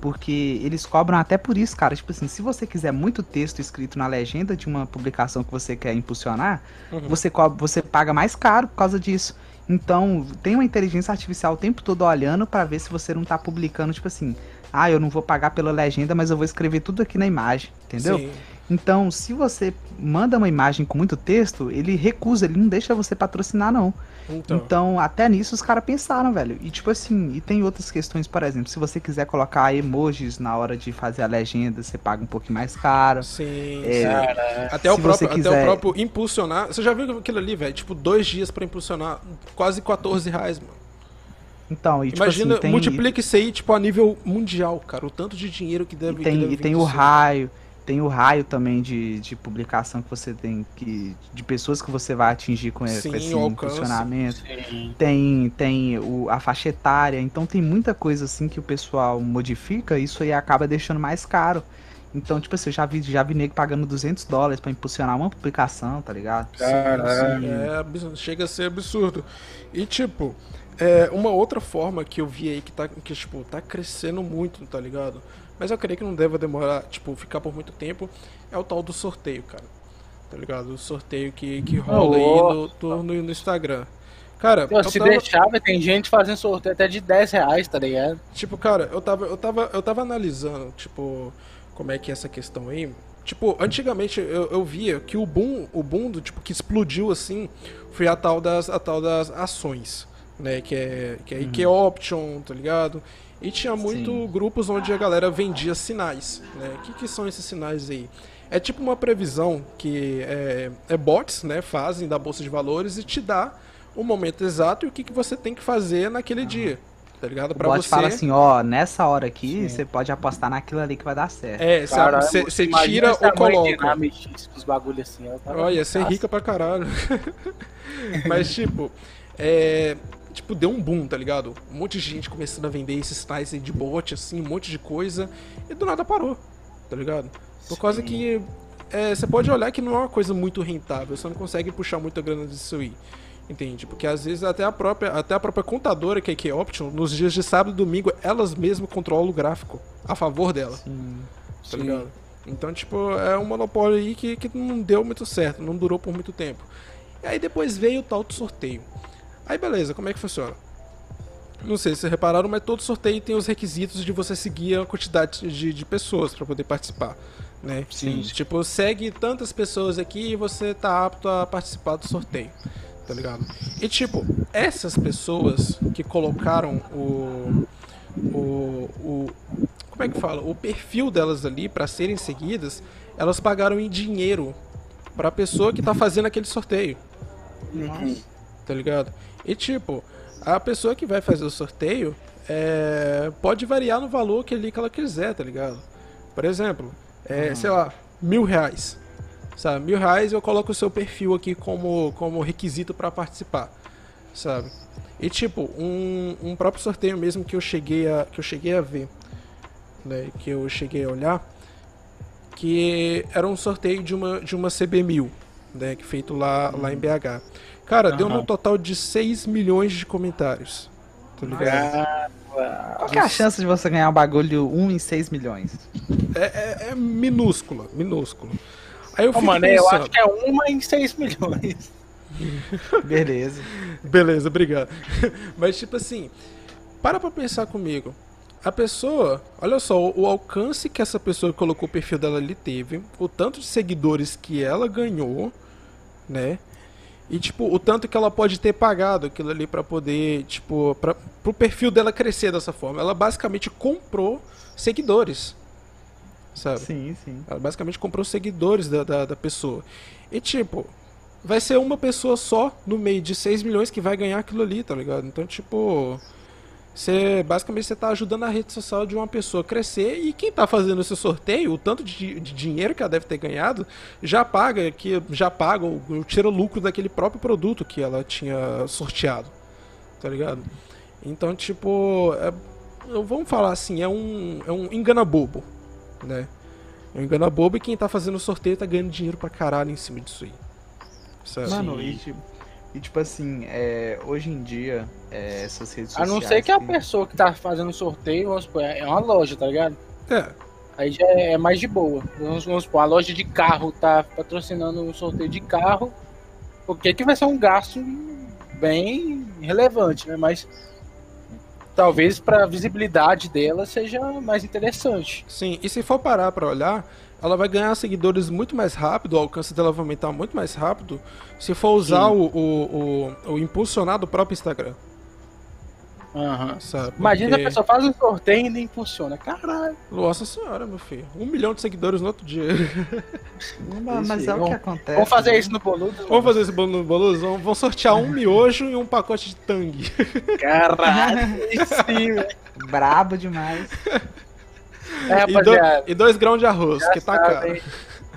Porque eles cobram até por isso, cara. Tipo assim, se você quiser muito texto escrito na legenda de uma publicação que você quer impulsionar, Uhum. você, cobra, você paga mais caro por causa disso. Então, tem uma inteligência artificial o tempo todo olhando pra ver se você não tá publicando, tipo assim, ah, eu não vou pagar pela legenda, mas eu vou escrever tudo aqui na imagem, entendeu? Sim. Então, se você manda uma imagem com muito texto, ele recusa, ele não deixa você patrocinar, não. Então, então até nisso os caras pensaram, velho. E tipo assim, e tem outras questões, por exemplo, se você quiser colocar emojis na hora de fazer a legenda, você paga um pouquinho mais caro. Sim, é, Até, o próprio, quiser... até o próprio impulsionar. Você já viu aquilo ali, velho? Tipo, dois dias para impulsionar, quase 14 reais, mano. Então, e, tipo Imagina, assim, tem... multiplica isso aí, tipo, a nível mundial, cara. O tanto de dinheiro que deve E tem, que deve e tem o raio, tem o raio também de, de publicação que você tem, que de pessoas que você vai atingir com, Sim, com esse funcionamento. Tem, tem o, a faixa etária, então tem muita coisa assim que o pessoal modifica, isso aí acaba deixando mais caro. Então, tipo assim, eu já vi, já vi nego pagando 200 dólares pra impulsionar uma publicação, tá ligado? Caralho. É, chega a ser absurdo. E, tipo, é, uma outra forma que eu vi aí que tá, que, tipo, tá crescendo muito, tá ligado? Mas eu creio que não deva demorar, tipo, ficar por muito tempo, é o tal do sorteio, cara. Tá ligado? O sorteio que, que rola aí no, no, no, Instagram. Cara, Pô, se tava... deixava, tem gente fazendo sorteio até de 10 reais, tá ligado? Tipo, cara, eu tava, eu tava, eu tava analisando, tipo, como é que é essa questão aí. Tipo, antigamente eu, eu via que o boom, o boom do, tipo, que explodiu assim, foi a tal das, a tal das ações né? Que é, que é uhum. IK Option, tá ligado? E tinha muito Sim. grupos onde a galera vendia sinais, né? O que, que são esses sinais aí? É tipo uma previsão que é, é bots, né? Fazem da bolsa de valores e te dá o momento exato e o que, que você tem que fazer naquele dia. Tá ligado? Pra o bot você... fala assim, ó, nessa hora aqui, Sim. você pode apostar naquilo ali que vai dar certo. É, você, você tira ou coloca. Os bagulho assim, Olha, você é rica pra caralho. Mas, tipo, é, tipo, deu um boom, tá ligado? Um monte de gente começando a vender esses sites de bot, assim, um monte de coisa. E do nada parou, tá ligado? Por Sim. causa que é, você pode olhar que não é uma coisa muito rentável, você não consegue puxar muita grana disso aí. Entende? Porque às vezes até a própria, até a própria contadora, que é a Option, nos dias de sábado e domingo, elas mesmas controlam o gráfico a favor dela. Sim. Tá ligado? Então, tipo, é um monopólio aí que, que não deu muito certo, não durou por muito tempo. E aí depois veio o tal do sorteio. Aí beleza, como é que funciona? Não sei se vocês repararam, mas todo sorteio tem os requisitos de você seguir a quantidade de, de pessoas para poder participar. Né? Sim. Tipo, segue tantas pessoas aqui e você tá apto a participar do sorteio. Tá ligado? E tipo, essas pessoas que colocaram o. O. o como é que fala? O perfil delas ali para serem seguidas, elas pagaram em dinheiro para a pessoa que tá fazendo aquele sorteio. Nossa. Tá ligado? E tipo, a pessoa que vai fazer o sorteio é, pode variar no valor que, ali que ela quiser, tá ligado? Por exemplo, é, uhum. sei lá, mil reais. Sabe? Mil reais eu coloco o seu perfil aqui como, como requisito para participar. Sabe? E tipo, um, um próprio sorteio mesmo que eu cheguei a, que eu cheguei a ver, né? Que eu cheguei a olhar, que era um sorteio de uma, de uma CB1000, né? Que feito lá, uhum. lá em BH. Cara, uhum. deu no total de 6 milhões de comentários. Tá ligado? Qual que é a chance de você ganhar um bagulho 1 em 6 milhões? É, é, é minúscula, minúscula. Aí eu oh, mano, pensando... eu acho que é uma em 6 milhões. Beleza. Beleza, obrigado. Mas tipo assim, para pra pensar comigo. A pessoa, olha só, o alcance que essa pessoa que colocou o perfil dela ali teve, o tanto de seguidores que ela ganhou, né? E, tipo, o tanto que ela pode ter pagado aquilo ali para poder, tipo, pra, pro perfil dela crescer dessa forma. Ela basicamente comprou seguidores. Sabe? Sim, sim. Ela basicamente comprou seguidores da, da, da pessoa. E, tipo, vai ser uma pessoa só no meio de 6 milhões que vai ganhar aquilo ali, tá ligado? Então, tipo. Você basicamente você está ajudando a rede social de uma pessoa a crescer e quem está fazendo esse sorteio, o tanto de, de, dinheiro que ela deve ter ganhado, já paga que já paga ou tira lucro daquele próprio produto que ela tinha sorteado, tá ligado? Então tipo, é, vamos falar assim, é um é um engana bobo, né? É um engana bobo e quem está fazendo o sorteio está ganhando dinheiro pra caralho em cima disso aí. Certo? Mano, e tipo, e tipo assim, é, hoje em dia, é, essas redes sociais. A não ser que a pessoa que tá fazendo sorteio, vamos supor, é uma loja, tá ligado? É. Aí já é mais de boa. Vamos, vamos supor, a loja de carro tá patrocinando um sorteio de carro. Porque que vai ser um gasto bem relevante, né? Mas talvez para visibilidade dela seja mais interessante. Sim, e se for parar para olhar, ela vai ganhar seguidores muito mais rápido, o alcance dela vai aumentar muito mais rápido se for usar o, o, o, o impulsionar do próprio Instagram. Aham. Sabe? Imagina Porque- a pessoa faz um sorteio e nem funciona. Caralho. Nossa senhora, meu filho. Um milhão de seguidores no outro dia. Mas, mas é o Vamos- que acontece. Vamos fazer né? isso no boludo? Vamos fazer bolo no boloso? Vamos vamos sortear um miojo e um pacote de tangue. Caralho. Sim. Brabo demais. É, E, do- e dois grãos de arroz, que tá sabe, caro. hein?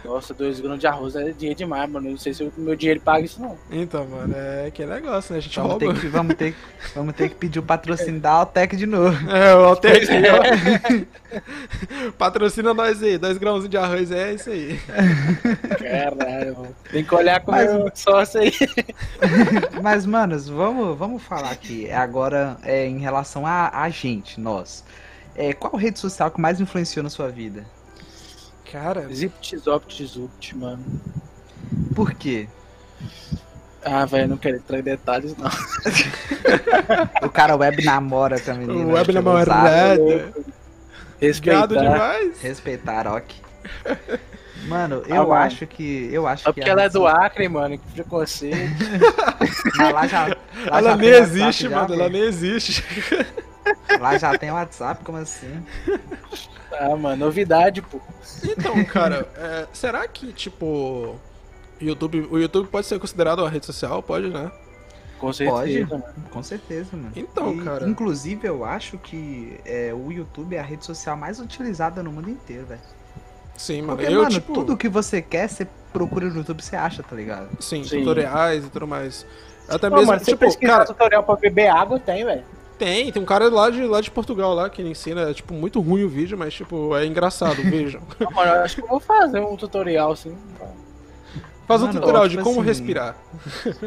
Nossa, dois grãos de arroz é dinheiro demais, mano. Não sei se o meu dinheiro paga isso, não. Então, mano, é que negócio, né? A gente Vamos rouba. ter, que, vamos, ter, que- vamos ter que pedir o patrocínio da Altec de novo. É, o Altec. Pois Patrocina nós aí, dois grãozinhos de arroz, é isso aí. Caralho, mano. Tem que olhar com o Mas- meu sócio aí. Mas, manos, vamos, vamos falar aqui agora é, em relação a, a gente, nós. É, qual rede social que mais influenciou na sua vida? Cara, Zipt, zopt, zupt, mano. Por quê? Ah, velho, não quero entrar em detalhes, não. O cara web namora menina. o web pelo zap. namorado. Gado Respeitar. demais. Respeitar, ok. Mano, Ah, eu mano. acho que. Eu acho que porque a ela é do Acre, mano, que preconceito. Mas lá já, lá Ela já nem existe, mano, ela nem existe. Lá já tem WhatsApp, como assim? Ah, mano, novidade, pô. Então, cara, é, será que, tipo, YouTube, o YouTube pode ser considerado uma rede social? Pode, né? Com certeza, Pode. mano. Com certeza, mano. Então, E, cara. Inclusive, eu acho que é, o YouTube é a rede social mais utilizada no mundo inteiro, velho. Sim, mano. Porque, eu, mano, tipo, tudo que você quer, você procura no YouTube, você acha, tá ligado? sim, Sim. tutoriais e tudo mais. Até Pô, mesmo, mano, você tipo, pesquisar cara, tutorial pra beber água, tem, velho. Tem, tem um cara lá de, lá de Portugal lá que ele ensina, é, tipo, muito ruim o vídeo, mas, tipo, é engraçado, vejam. Não, Mano, eu acho que eu vou fazer um tutorial, assim. Faz um Mano, tutorial ó, de tipo como assim, respirar.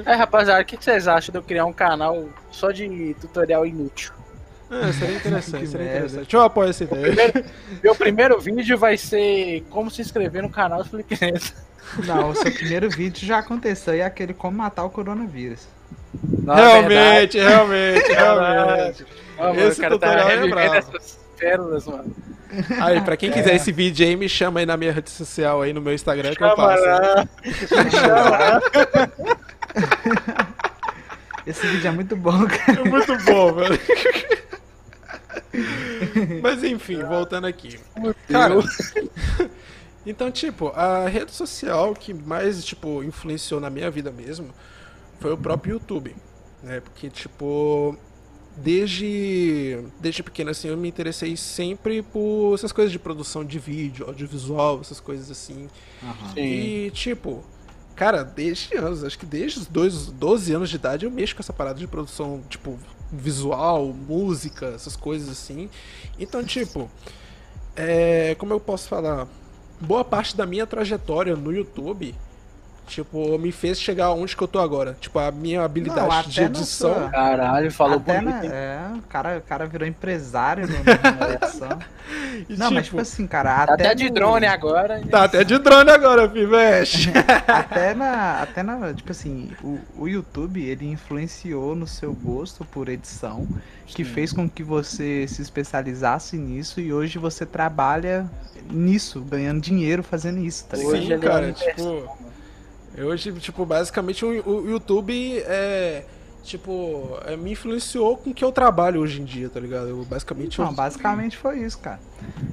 É, rapaziada, o que vocês acham de eu criar um canal só de tutorial inútil? É, seria interessante, seria merda. interessante. Eu apoio essa ideia. Primeiro, meu primeiro vídeo vai ser como se inscrever no canal do Flickness. Não, o seu primeiro vídeo já aconteceu e é aquele como matar o coronavírus. Realmente, realmente, realmente. Esse tá tutorial é revivendo brabo. essas pérolas, mano. Aí, pra quem quiser esse vídeo aí, me chama aí na minha rede social aí, no meu Instagram que eu passo. lá. Chama. Esse vídeo é muito bom, cara. É muito bom, velho. Mas enfim, voltando aqui. Cara, então, tipo, a rede social que mais, tipo, influenciou na minha vida mesmo foi o próprio YouTube, né? Porque, tipo, desde, desde pequeno, assim, eu me interessei sempre por essas coisas de produção de vídeo, audiovisual, essas coisas assim. Sim. E, tipo, cara, desde anos, acho que desde os dois, 12 anos de idade eu mexo com essa parada de produção, tipo, visual, música, essas coisas assim. Então, tipo, é, como eu posso falar? Boa parte da minha trajetória no YouTube, tipo, me fez chegar onde que eu tô agora. Tipo, a minha habilidade Não, de edição. sua- Caralho, falou Até bonito. na, é, o cara, o cara virou empresário no, na edição. E, Não, mas tipo assim, cara, Tá até, até de no- drone agora. Tá até de drone agora, fi, mexe. Até na, até na, tipo assim, o, o YouTube, ele influenciou no seu gosto por edição, que Sim. fez com que você se especializasse nisso e hoje você trabalha nisso, ganhando dinheiro fazendo isso, tá ligado? Hoje Sim, é cara, tipo, Hoje, tipo, basicamente o, YouTube é. Tipo, é, me influenciou com o que eu trabalho hoje em dia, tá ligado? Eu, basicamente. Não, eu- basicamente foi isso, cara.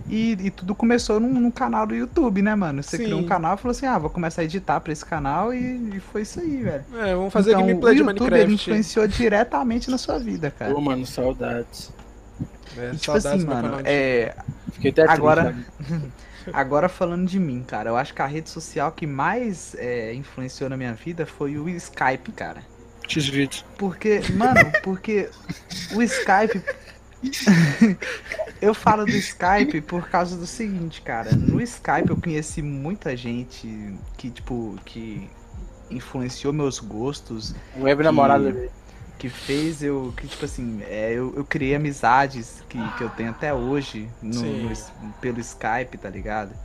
E, e tudo começou num, num canal do YouTube, né, mano? Você Sim. criou um canal e falou assim, ah, vou começar a editar pra esse canal e, e foi isso aí, velho. É, vamos fazer então, gameplay o de YouTube ele Minecraft. influenciou diretamente na sua vida, cara. Pô, mano, saudades. É, E, tipo saudades assim, mano, canal de- é, Fiquei até triste, Agora- sabe? Agora falando de mim, cara, eu acho que a rede social que mais é, influenciou na minha vida foi o Skype, cara. X-Vídeos. Porque, mano, porque o Skype. eu falo do Skype por causa do seguinte, cara. No Skype eu conheci muita gente que, tipo, que influenciou meus gostos, Web namorado dele. Que fez eu. Que, tipo assim, é, eu, eu criei amizades que, que eu tenho até hoje no, no pelo Skype, tá ligado?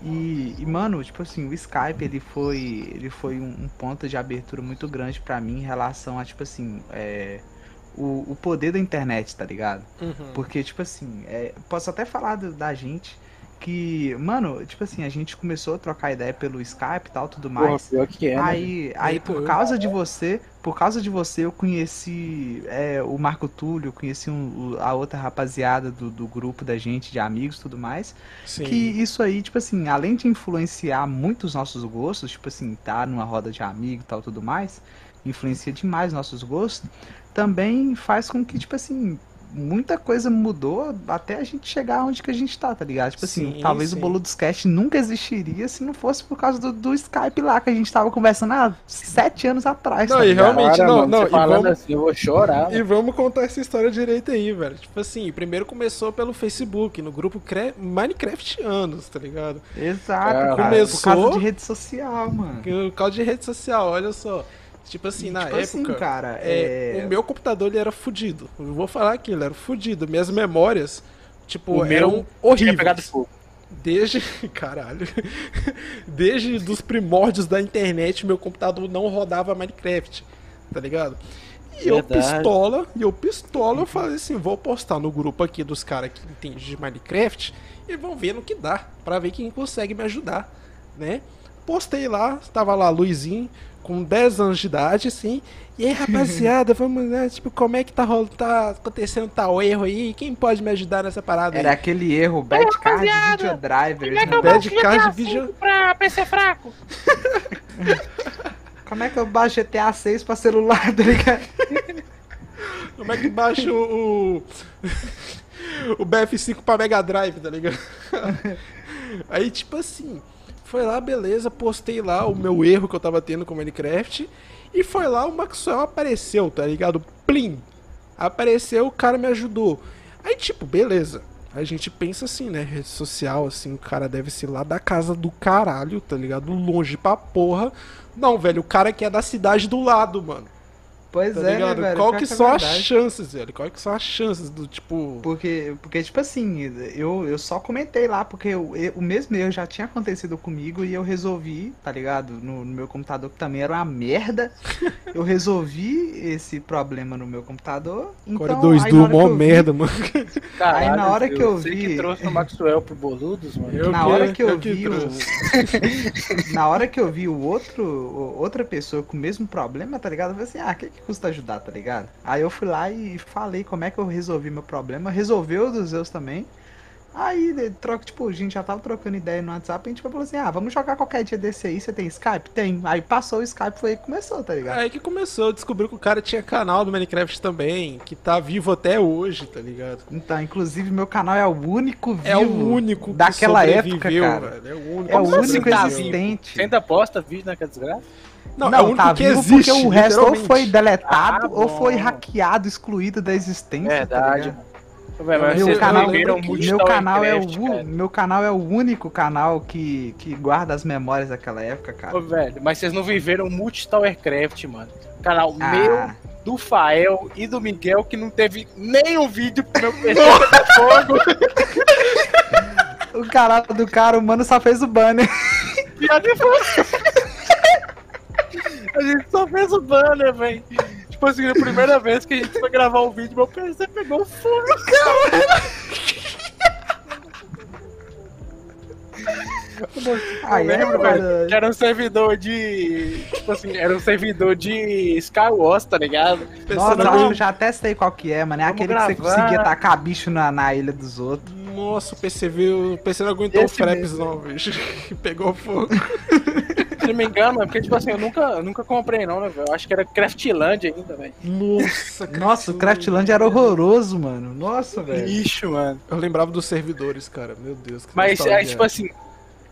E, e, mano, tipo assim, o Skype ele foi, ele foi um, um ponto de abertura muito grande pra mim em relação a, tipo assim, é, o, o poder da internet, tá ligado? Uhum. Porque, tipo assim, é, posso até falar do- da gente que, mano, tipo assim, a gente começou a trocar ideia pelo Skype e tal, tudo mais. Porra, pior que é, né? Aí, aí por causa de você, por causa de você, eu conheci é, o Marco Túlio, conheci um, a outra rapaziada do, do grupo da gente, de amigos e tudo mais. Sim. Que isso aí, tipo assim, além de influenciar muito os nossos gostos, tipo assim, tá numa roda de amigos e tal, tudo mais, influencia demais nossos gostos, também faz com que, tipo assim, muita coisa mudou até a gente chegar onde que a gente tá, tá ligado? Tipo assim, Sim, talvez sim. o Boludos Cast nunca existiria se não fosse por causa do, do Skype lá, que a gente tava conversando há sete anos atrás, Não, tá e realmente- não, mano, não, você e falando vamos- assim, eu vou chorar. E vamos contar essa história direito aí, velho. Tipo assim, primeiro começou pelo Facebook, no grupo Cre- Minecraftianos, tá ligado? Exato, Cara, cara, começou- por causa de rede social, mano. Por causa de rede social, olha só. Tipo assim, na tipo assim, época. cara, é, é... O meu computador ele era fudido. Eu vou falar aqui, ele era fudido. Minhas memórias, tipo, O eram Tinha horríveis. pegado fogo. Desde. Caralho. Desde dos primórdios da internet, meu computador não rodava Minecraft. Tá ligado? E eu Verdade. pistola, e eu pistola, eu falei assim, vou postar no grupo aqui dos caras que entendem de Minecraft e vão ver no que dá, pra ver quem consegue me ajudar, né? Postei lá, estava lá Luizinho, com 10 anos de idade, assim, e aí, rapaziada, vamos, né, tipo, como é que tá, rolo- tá acontecendo tal erro aí? Quem pode me ajudar nessa parada aí? Era aquele erro, bad card video driver. é que eu né? Bad card vídeo. pra PC fraco? Como é que eu baixo GTA 6 pra celular, tá ligado? Como é que baixa o. o- O BF5 pra Mega Drive, tá ligado? Aí, tipo assim, foi lá, beleza, postei lá o meu erro que eu tava tendo com Minecraft. E foi lá, o Maxwell apareceu, tá ligado? Plim! Apareceu, o cara me ajudou. Aí, tipo, beleza. A gente pensa assim, né? Rede social, assim, o cara deve ser lá da casa do caralho, tá ligado? Longe pra porra. Não, velho, o cara que é da cidade do lado, mano. Pois Tá é, né, velho? Qual que é são as chances, velho? Qual que são as chances do tipo. Porque, porque, tipo assim, eu, eu só comentei lá, porque eu- eu- o mesmo erro já tinha acontecido comigo e eu resolvi, tá ligado? No, no meu computador, que também era uma merda. eu resolvi esse problema no meu computador. Então, Core 2 aí do na hora mó que eu vi- merda, mano. Caralho, Aí na hora que eu Você vi- que trouxe o Maxwell pro Boludos, mano. Eu na que- hora que eu, eu que vi o... na hora que eu vi o outro outra pessoa com o mesmo problema, tá ligado? Eu falei assim, ah, o que, que custa ajudar, tá ligado? Aí eu fui lá e falei como é que eu resolvi meu problema, resolveu o dos Zeus também. Aí, de- troca, tipo, a gente já tava trocando ideia no WhatsApp, a gente falou assim, ah, vamos jogar qualquer dia desse aí, você tem Skype? Tem. Aí passou o Skype, foi aí que começou, tá ligado? Aí que começou, descobriu que o cara tinha canal do Minecraft também, que tá vivo até hoje, tá ligado? Então, inclusive, meu canal é o único vivo É o único que daquela época, cara. velho. É o único É o que único existente. Você ainda posta vídeo naquela desgraça? Não, Não, é o único tá que vivo existe, porque o resto ou foi deletado Ah, ou foi hackeado, excluído da existência. tá Verdade. Ô, velho, mas Meu vocês canal- meu canal é o cara. meu canal é o único canal que, que guarda as memórias daquela época, cara. Ô, velho, mas vocês não viveram Multi-Towercraft, mano. Canal Ah. meu, do Fael e do Miguel, que não teve nenhum vídeo pro meu PC fogo. O canal do cara, o mano só fez o banner. Que foi. A gente só fez o banner, velho. Tipo assim, a primeira vez que a gente foi gravar o vídeo, meu PC pegou fogo, Aí Eu lembro, é, velho, que era um servidor de. Tipo assim, era um servidor de Skywars, tá ligado? Nossa, Pensando eu já até sei qual que é, mano. É aquele que você gravar. conseguia tacar bicho na, na ilha dos outros. Nossa, o PC viu. O PC não aguentou Esse o Fraps, não, bicho. Pegou fogo. Se não me engano, é porque, tipo assim, eu nunca, eu nunca comprei, não, né, velho? Eu acho que era Craftland ainda, velho. Nossa, Nossa, o Craftland era horroroso, mano. Nossa, velho. Lixo, mano. Eu lembrava dos servidores, cara. Meu Deus. que Mas, é, tipo assim,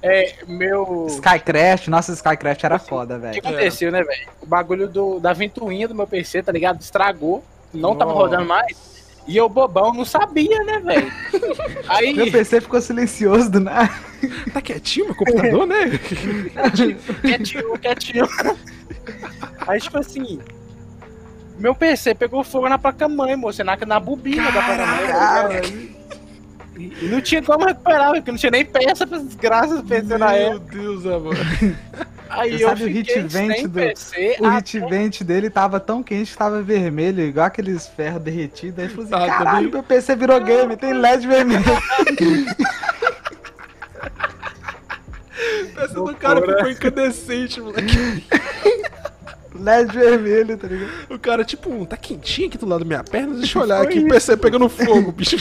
é, meu. Skycraft, nossa, Skycraft era foda, O que velho. aconteceu, né, velho? O bagulho do, da ventoinha do meu PC, tá ligado? Estragou. Não tava Nossa. rodando mais. E eu, bobão, não sabia, né, velho? Aí. Meu PC ficou silencioso do nada. Tá quietinho meu computador, né? quietinho, quietinho. Aí, tipo assim. Meu PC pegou fogo na placa-mãe, moço. Na, na bobina da placa-mãe. E não tinha como recuperar, porque não tinha nem peça pra desgraça do PC na Meu época. Deus, amor. Aí Você eu sabe, o hit vent do, PC, o ah, hit vent dele tava tão quente que tava vermelho, igual aqueles ferros derretidos. Aí falou assim, ah, caralho, meu... PC virou game, tem LED vermelho. Essa do cara ficou incandescente, moleque. LED vermelho, tá ligado? O cara, tipo, tá quentinho aqui do lado da minha perna, deixa eu olhar aqui, o PC pegando fogo, bicho.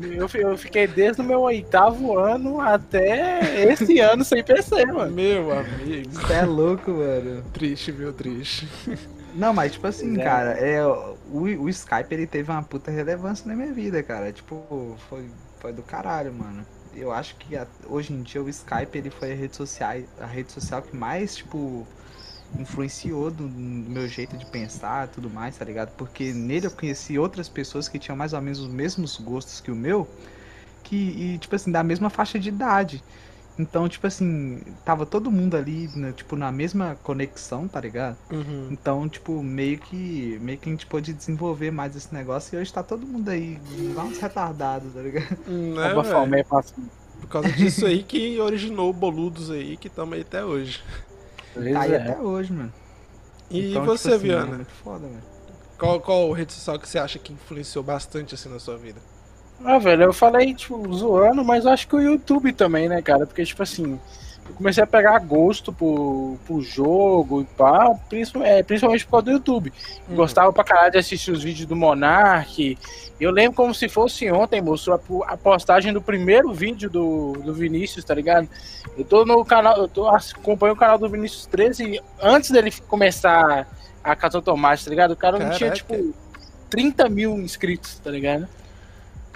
Eu, eu fiquei desde o meu oitavo ano até esse ano sem PC, mano. Meu amigo. Você é louco, mano. Triste, viu, triste. Não, mas tipo assim, É. cara, é, o, o Skype ele teve uma puta relevância na minha vida, cara. Tipo, foi, foi do caralho, mano. Eu acho que a- hoje em dia o Skype ele foi a rede social, a rede social que mais, tipo, influenciou do, do meu jeito de pensar e tudo mais, tá ligado? Porque nele eu conheci outras pessoas que tinham mais ou menos os mesmos gostos que o meu, que, e, tipo assim, da mesma faixa de idade. Então, tipo assim, tava todo mundo ali, né, tipo, na mesma conexão, tá ligado? Uhum. Então, tipo, meio que, meio que a gente pôde desenvolver mais esse negócio e hoje tá todo mundo aí, igual uns retardados, tá ligado? Né, Oba, velho? Falmé passando. Por causa disso aí que originou o Boludos aí, que tamo aí até hoje. Tá aí é. até hoje, mano. E Então, você, tipo assim, É Viana? muito foda, velho. Qual, qual rede social que você acha que influenciou bastante assim na sua vida? Ah, velho, eu falei, tipo, zoando, mas eu acho que o YouTube também, né, cara? Porque, tipo assim, eu comecei a pegar gosto pro, pro jogo e pá, principal- é, principalmente por causa do YouTube. Uhum. Gostava pra caralho de assistir os vídeos do Monark. Eu lembro como se fosse ontem, moço, a, a postagem do primeiro vídeo do, do Vinícius, tá ligado? Eu tô no canal, eu tô acompanhando o canal do Vinícius 13 antes dele começar a Casa Automática, tá ligado? O cara não tinha, Caraca. tipo, 30 mil inscritos, tá ligado?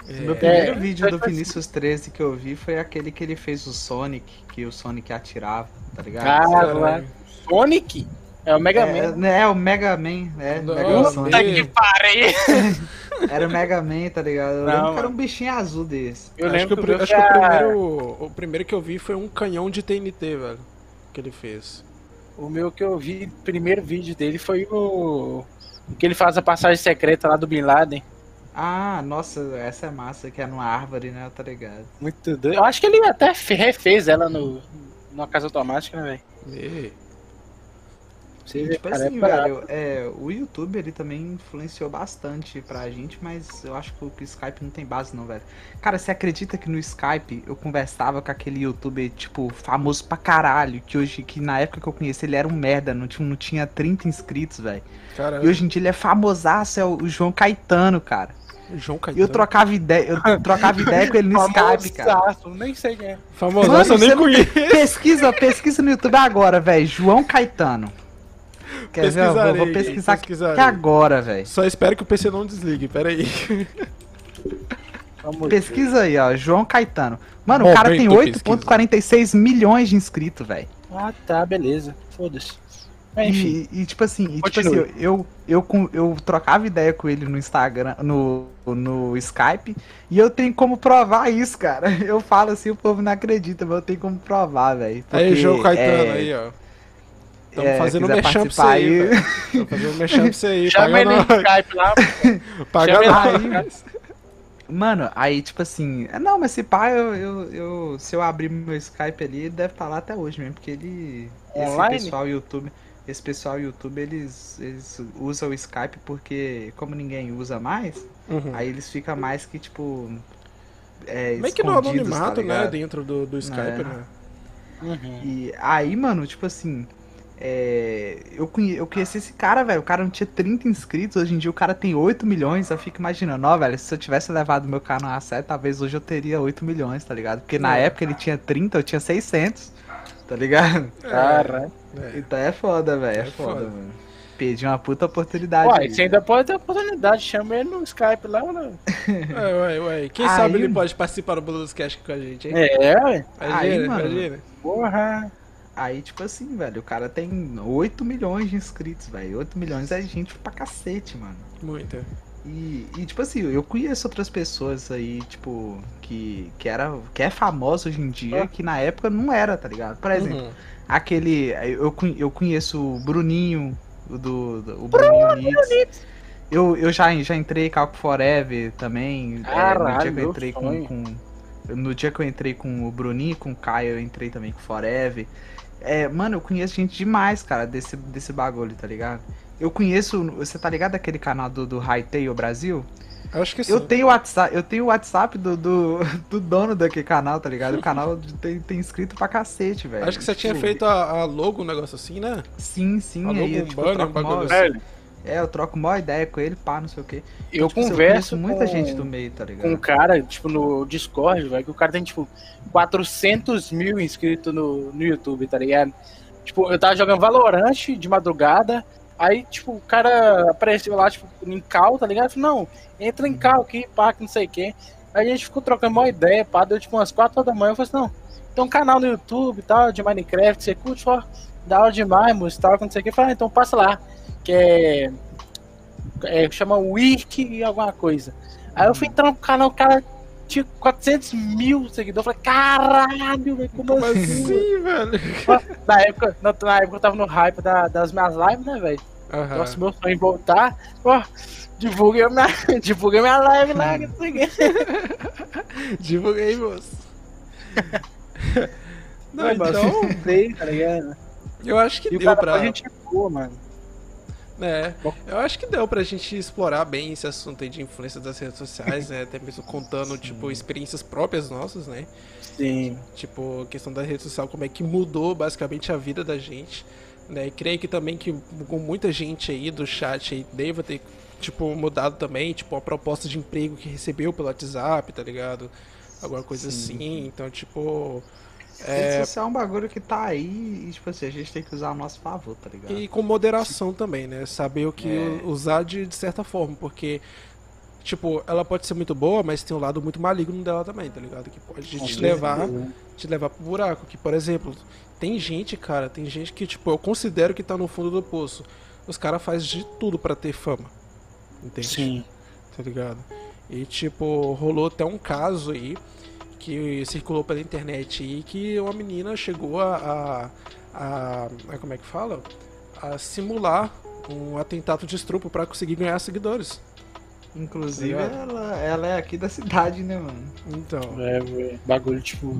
O meu É, primeiro É, vídeo do Vinícius 13 que eu vi foi aquele que ele fez o Sonic, que o Sonic atirava, tá ligado? Cara, caralho. Sonic? É o Mega é, Man. é, é o Mega Man, é, Não, Mega Sonic. Puta que pariu! Era o Mega Man, tá ligado? Eu Não, lembro que era um bichinho azul desse. Eu acho que, lembro o, que, eu acho que o primeiro, o primeiro que eu vi foi um canhão de TNT, velho. Que ele fez. O meu que eu vi, o primeiro vídeo dele foi o. o que ele faz a passagem secreta lá do Bin Laden. Ah, nossa, essa é massa, que é numa árvore, né? Tá ligado? Muito doido. Eu acho que ele até fe- refez ela no, na casa automática, né, velho? Você tipo é assim, parado. velho, é, o YouTube ele também influenciou bastante pra gente, mas eu acho que o Skype não tem base não, velho. Cara, você acredita que no Skype eu conversava com aquele youtuber, tipo, famoso pra caralho, que hoje, que na época que eu conheci ele era um merda, não tinha, não tinha 30 inscritos, velho. E hoje em dia ele é famosaço, é o João Caetano, cara. João Caetano. eu trocava ideia, eu trocava ideia com ele no Skype, cara. Nem sei quem é. Famoso, Mano, eu nem conheço. Pesquisa, pesquisa no YouTube agora, velho. João Caetano. Quer ver? Eu vou, vou pesquisar aqui agora, velho. Só espero que o PC não desligue, pera aí. Vamos Pesquisa aí, ó. João Caetano. Mano, o cara tem Momento 8,46 milhões de inscritos, velho. Ah, tá, beleza. Foda-se. Enfim, E, e, tipo assim, e, tipo assim, eu, eu, com- eu trocava ideia com ele no Instagram, no, no Skype, e eu tenho como provar isso, cara. Eu falo assim, o povo não acredita, mas eu tenho como provar, velho. Aí, João Caetano, é, aí, ó. Tamo é, fazendo merchan pra você aí. Tamo fazendo merchan pra você aí. chama ele no. Skype lá. Paga nós. no Mano, aí tipo assim, é, não, mas esse pai, eu, eu, eu- se eu abrir meu Skype ali, ele deve estar lá até hoje mesmo, porque ele. Online? Esse pessoal YouTube. Esse pessoal YouTube, eles, eles usam o Skype porque, como ninguém usa mais, Uhum. aí eles ficam mais que, tipo. É, Meio que no tá anonimato, né? ligado? Dentro do, do Skype, É. né? Uhum. E aí, mano, tipo assim. é, eu, conhe, eu conheci esse cara, velho. O cara não tinha 30 inscritos. Hoje em dia o cara tem 8 milhões. Eu fico imaginando, ó, velho. Se eu tivesse levado meu canal a sério, talvez hoje eu teria 8 milhões, tá ligado? Porque na É. época ele tinha 30, eu tinha 600. Tá ligado? Caralho. É. Então é foda, velho. É, É foda, foda. mano. Perdi uma puta oportunidade. Uai, você ainda pode ter oportunidade. Chama ele no Skype lá. Né? Ué, ué, ué. Quem Aí- sabe ele pode participar do Blues Cash com a gente, hein? É, ué. Imagina, Aí, mano. imagina. Porra. Aí, tipo assim, velho, o cara tem 8 milhões de inscritos, velho. 8 milhões é gente pra cacete, mano. Muita. E, e, tipo assim, eu conheço outras pessoas aí, tipo, que, que, era, que é famoso hoje em dia, Ah. que na época não era, tá ligado? Por exemplo, Uhum. aquele. Eu, eu conheço o Bruninho, do, do- o Bruninho Nitz. Eu, eu já, já entrei Calco Forever também. é, no Caralho, dia que eu entrei com, com. No dia que eu entrei com o Bruninho, com o Caio, eu entrei também com o Forever. É, mano, eu conheço gente demais, cara, desse, desse bagulho, tá ligado? Eu conheço. Você tá ligado aquele canal do, do Hightail Brasil? Acho que sim. Eu tenho o WhatsApp, eu tenho o WhatsApp do, do, do dono daquele canal, tá ligado? O canal tem, tem inscrito pra cacete, velho. Acho que você tinha feito a, a logo, um negócio assim, né? Sim, sim. a logo, aí, um tipo, eu banner, um troco bagulho assim. Velho, É, eu troco maior ideia com ele, pá, não sei o quê. eu Tipo, assim, converso conheço muita com, gente do meio, tá ligado? com um cara, tipo, no Discord, velho, que o cara tem, tipo, 400 mil inscritos no, no YouTube, tá ligado? Tipo, eu tava jogando Valorant de madrugada, aí, tipo, o cara apareceu lá, tipo, em cal, tá ligado? Eu falei, não, entra em cal aqui, pá, que não sei o quê. Aí a gente ficou trocando uma ideia, pá, deu, tipo, umas 4 horas da manhã, eu falei assim, não, tem um canal no YouTube e tal, de Minecraft, você curte, ó, da hora demais, moço, tal, que não sei o quê. Eu falei, ah, então passa lá, que é... é chama Wiki e alguma coisa. Aí eu fui entrar no canal, o cara tinha 400 mil seguidores. Eu falei, caralho, velho, como, Como assim? assim, velho? Na época, na, na época eu tava no hype da- das minhas lives, né, velho? Nossa, meu sonho em voltar. Ó, divulguei minha, divulguei minha live lá. Divulguei, moço. Não, Não, então, eu sei, tá ligado? eu acho que E deu pra. pra gente boa, mano. É, eu acho que deu pra gente explorar bem esse assunto aí de influência das redes sociais, né? Até mesmo contando, tipo, experiências próprias nossas, né? Sim. Tipo, a questão da rede social, como é que mudou basicamente a vida da gente, né? E creio que também que com muita gente aí do chat aí deva ter, tipo, mudado também, tipo, a proposta de emprego que recebeu pelo WhatsApp, tá ligado? Alguma coisa Sim. assim, então, tipo... Rede É, social é um bagulho que tá aí e, tipo assim, a gente tem que usar a nosso favor, tá ligado? E com moderação também, né? Saber o que É. usar de, de certa forma, porque, tipo, ela pode ser muito boa, mas tem um lado muito maligno dela também, tá ligado? Que pode te levar, te levar pro buraco. Que, por exemplo, tem gente, cara, tem gente que, tipo, eu considero que tá no fundo do poço. Os caras fazem de tudo pra ter fama. Entende? Sim. tá ligado? E tipo, rolou até um caso aí que circulou pela internet aí que uma menina chegou a, a, a- como é que fala? A simular um atentado de estupro pra conseguir ganhar seguidores. Inclusive, Tá ela, ela é aqui da cidade, né, mano? Então, É, velho. Bagulho, tipo.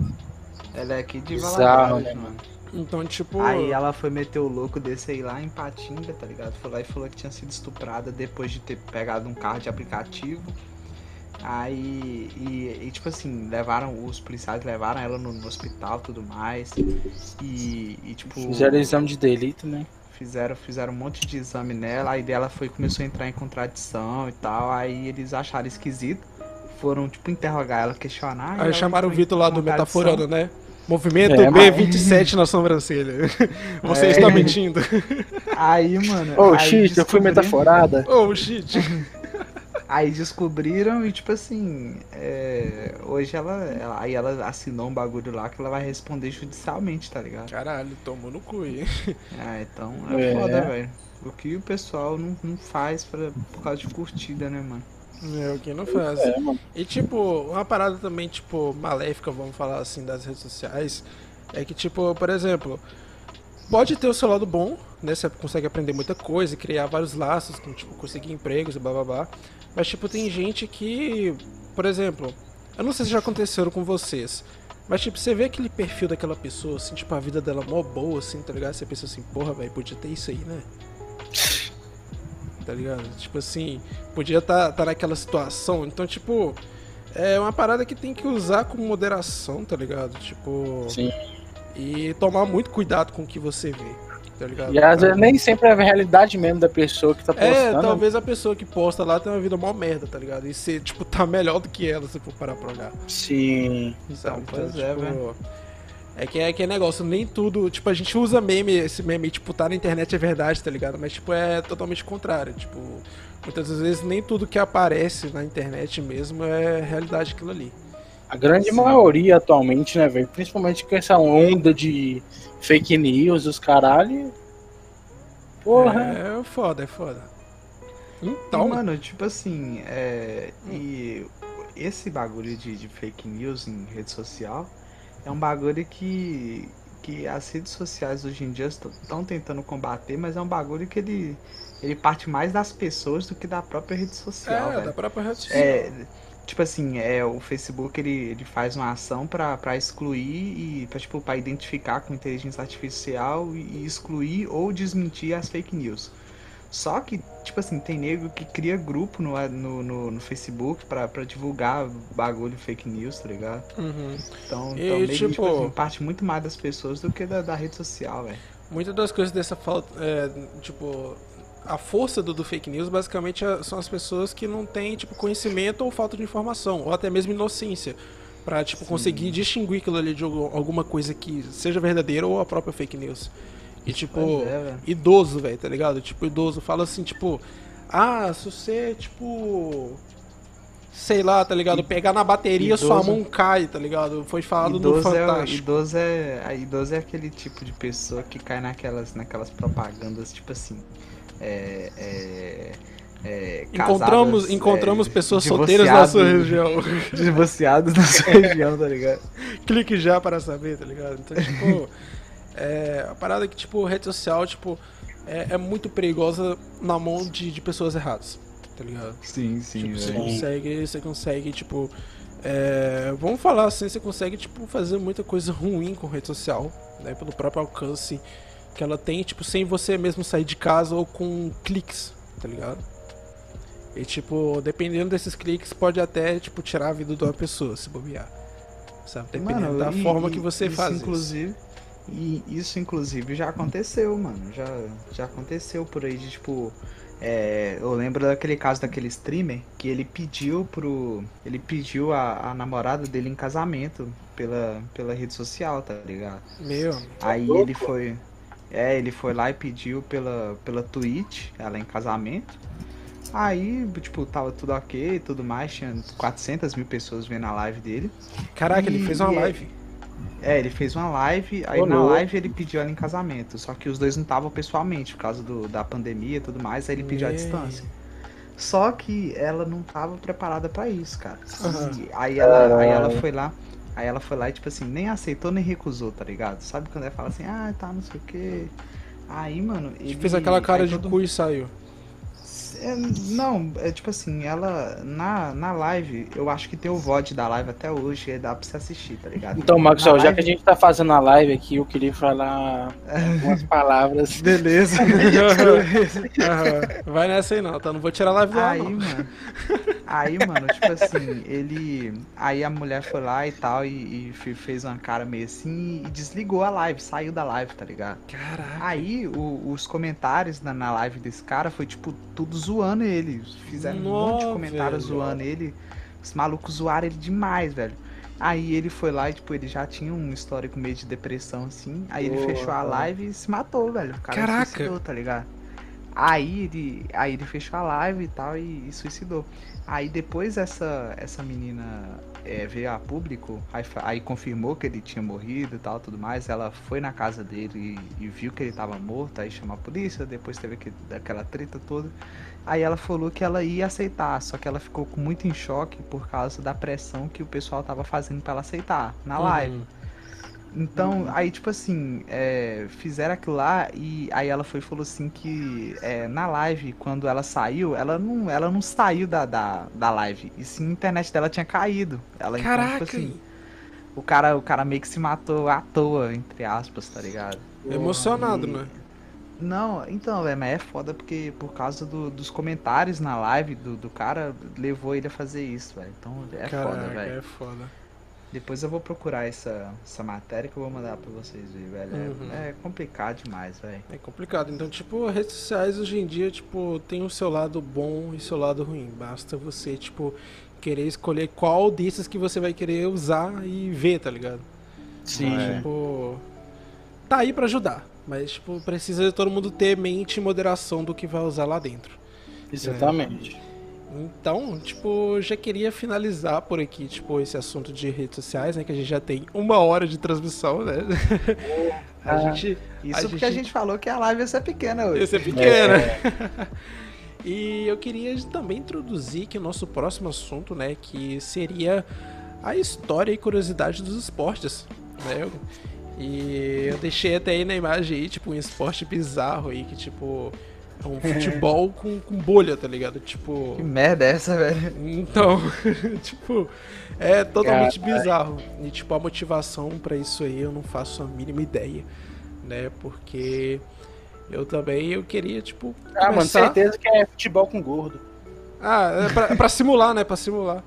Ela é aqui de Bizarro, Valadares, né, mano. então tipo, Aí ela foi meter o louco desse aí lá em Patinga, tá ligado? Foi lá e falou que tinha sido estuprada depois de ter pegado um carro de aplicativo. Aí, e, e, tipo assim, levaram, os policiais levaram ela no, no hospital e tudo mais. E, e, tipo. Fizeram exame de delito, né? Fizeram, fizeram um monte de exame nela, aí dela foi começou a entrar em contradição e tal, aí eles acharam esquisito, foram tipo interrogar ela, questionar. aí chamaram o Vitor lá do. Metaforando, né? Movimento É, mas- B27 na sobrancelha. Você É. está mentindo. Aí, mano. Ô, aí shit, eu fui metaforada. Oh, shit. Aí descobriram e tipo assim, é, hoje ela, ela- aí ela assinou um bagulho lá que ela vai responder judicialmente, tá ligado? Caralho, tomou no cu, hein? Ah, então é, É. foda, velho. O que o pessoal não, não faz pra, por causa de curtida, né, mano? É o que não faz. É. E tipo, uma parada também, tipo, maléfica, vamos falar assim, das redes sociais, é que, tipo, por exemplo, pode ter o seu lado bom, né? Você consegue aprender muita coisa, criar vários laços, tipo, conseguir empregos e blá blá blá. Mas, tipo, tem gente que, por exemplo, eu não sei se já aconteceram com vocês. Mas, tipo, você vê aquele perfil daquela pessoa, assim, tipo, a vida dela mó boa, assim, tá ligado? Você pensa assim, porra, velho, podia ter isso aí, né? Tá ligado? Tipo assim, podia estar tá, tá naquela situação. Então, tipo, é uma parada que tem que usar com moderação, tá ligado? Tipo, Sim. E tomar muito cuidado com o que você vê, tá ligado? E às vezes nem sempre é a realidade mesmo da pessoa que tá postando. É, talvez a pessoa que posta lá tenha uma vida mó merda, tá ligado? E você, tipo, tá melhor do que ela se for parar pra olhar. Sim. Sabe? pois é, velho. É que é que é negócio, nem tudo. Tipo, a gente usa meme, esse meme, tipo, tá na internet é verdade, tá ligado? Mas, tipo, é totalmente contrário. Tipo, muitas vezes nem tudo que aparece na internet mesmo é realidade aquilo ali. A grande Sim. maioria atualmente, né, velho? Principalmente com essa onda de fake news, os caralho. Porra. É foda, é foda. Então, mano, tipo assim, é, e esse bagulho de, de fake news em rede social é um bagulho que, que as redes sociais hoje em dia estão tentando combater, mas é um bagulho que ele, ele parte mais das pessoas do que da própria rede social, é, velho. da própria rede social. É, tipo assim, é, o Facebook ele, ele faz uma ação pra pra excluir e pra, tipo, pra identificar com inteligência artificial e, excluir ou desmentir as fake news. Só que, tipo assim, tem nego que cria grupo no, no, no, no Facebook pra, pra divulgar bagulho fake news, tá ligado? Uhum. Então, E, então meio tipo- tipo assim, parte muito mais das pessoas do que da, da rede social, velho. Muitas das coisas dessa falta, é, tipo, a força do, do fake news basicamente é- são as pessoas que não têm, tipo, conhecimento ou falta de informação, ou até mesmo inocência, pra, tipo, conseguir distinguir aquilo ali de algu- alguma coisa que seja verdadeira ou a própria fake news. E, tipo, é, velho. idoso, velho, tá ligado? Tipo, idoso fala assim, tipo, ah, se você, tipo, sei lá, tá ligado? Pegar na bateria, sua Idoso- mão cai, tá ligado? Foi falado no Idoso é, Fantástico. idoso, é, a idoso é aquele tipo de pessoa que cai naquelas, naquelas propagandas, tipo assim. É. é, é, Encontramos, casadas, encontramos é, pessoas solteiras na sua região. Divorciados na sua região, tá ligado? Clique já para saber, tá ligado? Então, tipo, é, a parada é que, tipo, rede social, tipo, é, é muito perigosa na mão de, de pessoas erradas, tá ligado? Sim, sim. Tipo, você consegue, você consegue, tipo, é, vamos falar assim, você consegue, tipo, fazer muita coisa ruim com rede social, né? Pelo próprio alcance que ela tem, tipo, sem você mesmo sair de casa ou com cliques, tá ligado? E, tipo, dependendo desses cliques, pode até, tipo, tirar a vida de uma pessoa, se bobear. Sabe? Dependendo Mano, da e- forma e que você isso, faz isso. Inclusive, e isso, inclusive, já aconteceu, mano. Já, já aconteceu por aí de tipo. é, eu lembro daquele caso daquele streamer que ele pediu pro. Ele pediu a, a namorada dele em casamento pela, pela rede social, tá ligado? Meu, Aí ele foi. É, ele foi lá e pediu pela, pela Twitch, ela em casamento. Aí, tipo, tava tudo ok e tudo mais. Tinha 400 mil pessoas vendo a live dele. caraca, ele E- fez uma é- live. É, ele fez uma live, aí na live ele pediu ela em casamento. Só que os dois não estavam pessoalmente, por causa do, da pandemia e tudo mais, aí ele pediu à distância. Só que ela não tava preparada pra isso, cara. E aí, ela, aí ela foi lá, aí ela foi lá e tipo assim, nem aceitou nem recusou, tá ligado? Sabe quando ela fala assim, ah, tá, não sei o que. Aí, mano, ele Fez aquela cara aí de todo- cu e saiu. É, não, é tipo assim, ela na, na live, eu acho que tem o VOD da live até hoje, e dá pra você assistir, tá ligado? Então, Maxwell, Na já live- que a gente tá fazendo a live aqui, eu queria falar algumas palavras. Beleza. Vai nessa aí não, tá? Não vou tirar a live do ar, Aí, não. mano. Aí, mano, tipo assim, ele. Aí a mulher foi lá e tal, e, e fe- fez uma cara meio assim e desligou a live, saiu da live, tá ligado? Caraca. Aí o- os comentários na, na live desse cara foi, tipo, tudo zoando ele. Fizeram um monte de comentários velho. zoando ele. Os malucos zoaram ele demais, velho. Aí ele foi lá e, tipo, ele já tinha um histórico meio de depressão, assim. Aí ele Porra. fechou a live e se matou, velho. O cara Caraca. suicidou, tá ligado? Aí ele, aí ele fechou a live e tal e, e suicidou. Aí depois essa, essa menina é, veio a público, aí, aí confirmou que ele tinha morrido e tal, tudo mais. Ela foi na casa dele e, e viu que ele tava morto, aí chamou a polícia, depois teve aquele, aquela treta toda. Aí ela falou que ela ia aceitar, só que ela ficou com muito em choque por causa da pressão que o pessoal tava fazendo pra ela aceitar na live. Uhum. Então, aí, tipo assim, é, fizeram aquilo lá e aí ela foi e falou assim que é, na live, quando ela saiu, ela não, ela não saiu da, da, da live. E sim, a internet dela tinha caído. Ela, então, Caraca. tipo assim, o cara, o cara meio que se matou à toa, entre aspas, tá ligado? Emocionado, E- né? Não, então, velho, mas é foda porque por causa do- dos comentários na live do, do cara, levou ele a fazer isso, velho. Então é Caraca, foda, velho. é foda. Depois eu vou procurar essa, essa matéria que eu vou mandar pra vocês verem, velho. É- Uhum. É, complicado demais, velho. É complicado. Então, tipo, redes sociais hoje em dia, tipo, tem o seu lado bom e o seu lado ruim. Basta você, tipo, querer escolher qual desses que você vai querer usar e ver, tá ligado? Sim. É. Tipo, tá aí pra ajudar. Mas, tipo, precisa de todo mundo ter mente e moderação do que vai usar lá dentro. Exatamente. Então, tipo, já queria finalizar por aqui, tipo, esse assunto de redes sociais, né? Que a gente já tem uma hora de transmissão, né? a Ah. gente. Isso A porque a gente- gente falou que a live ia ser pequena hoje. Esse é pequeno, né? E eu queria também introduzir aqui o nosso próximo assunto, né? Que seria a história e curiosidade dos esportes, né? E eu deixei até aí na imagem aí, tipo, um esporte bizarro aí, que tipo. É um futebol com, com bolha, tá ligado? Tipo. Que merda é essa, velho? Então, tipo, é totalmente Caralho. bizarro. E, tipo, a motivação pra isso aí eu não faço a mínima ideia, né? Porque Eu também, eu queria, tipo. Ah, mano, começar- certeza que é futebol com gordo. Ah, é pra, é pra simular, né? Pra simular.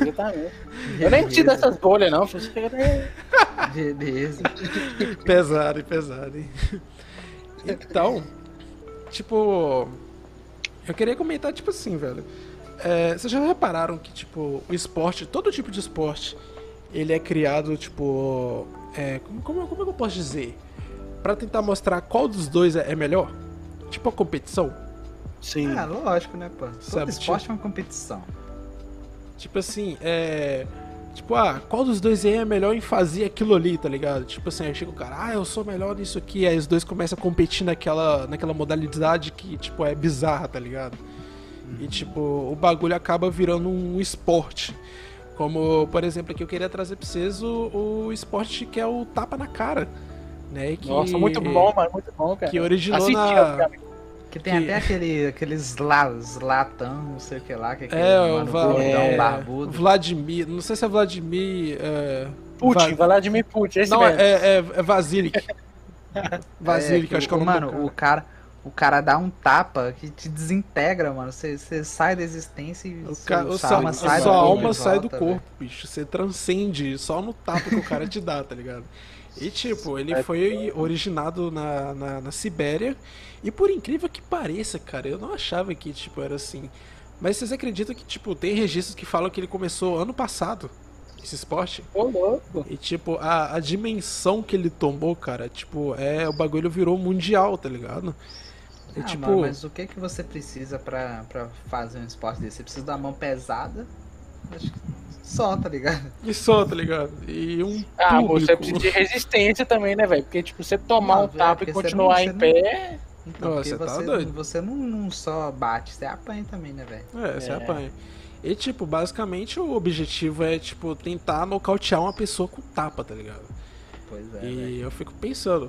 Exatamente. Eu nem preciso dessas bolhas, não. Beleza. Pesado, pesado, hein? Então, tipo. Eu queria comentar, tipo assim, velho. É, vocês já repararam que, tipo, o esporte, todo tipo de esporte, ele é criado, tipo. É, como, como, como é que eu posso dizer? Pra tentar mostrar qual dos dois é, é melhor? Tipo a competição. Sim. Ah, lógico, né, pô? Todo Sabe, esporte é uma competição. Tipo assim, é. Tipo, ah, qual dos dois aí é melhor em fazer aquilo ali, tá ligado? Tipo assim, aí chega o cara, ah, eu sou melhor nisso aqui, aí os dois começam a competir naquela, naquela modalidade que, tipo, é bizarra, tá ligado? E, tipo, o bagulho acaba virando um esporte. Como, por exemplo, aqui eu queria trazer pra vocês o, o esporte que é o tapa na cara. Né? Que, Nossa, muito bom, mano. Muito bom, cara. Que originou na. obviamente. Que tem Que- até aquele, aqueles la, latão, não sei o que lá, que é aquele É, o mano Va- gordão, é, barbudo. Vladimir. Não sei se é Vladimir. É, Putin, Va- Vladimir Putin. Esse Não, mesmo. é, é, é Vasilik. Vasilik, que acho que é o nome Mano, o cara, o cara dá um tapa que te desintegra, mano. Você, sai da existência e O sua- ca- sua sua, alma a sai sua do corpo alma sai do corpo, bicho. Você transcende só no tapa que o cara te dá, tá ligado? E tipo, ele foi originado na, na, na Sibéria. E por incrível que pareça, cara, eu não achava que, tipo, era assim. Mas vocês acreditam que, tipo, tem registros que falam que ele começou ano passado, esse esporte? Ô, louco. E, tipo, a, a dimensão que ele tomou, cara, tipo, é, o bagulho virou mundial, tá ligado? E, Ah, tipo, mano, mas o que que você precisa pra, pra fazer um esporte desse? Você precisa da mão pesada? Acho que só, tá ligado? e só, tá ligado? E um Ah, público. você precisa de resistência também, né, velho? Porque, tipo, você tomar Não, um tapa e continuar não- em pé. Então, Nossa, porque você tá você, doido. você não, não só bate, você apanha também, né, velho? É, você É. apanha. E, tipo, basicamente o objetivo é, tipo, tentar nocautear uma pessoa com tapa, tá ligado? Pois é, e eu fico pensando,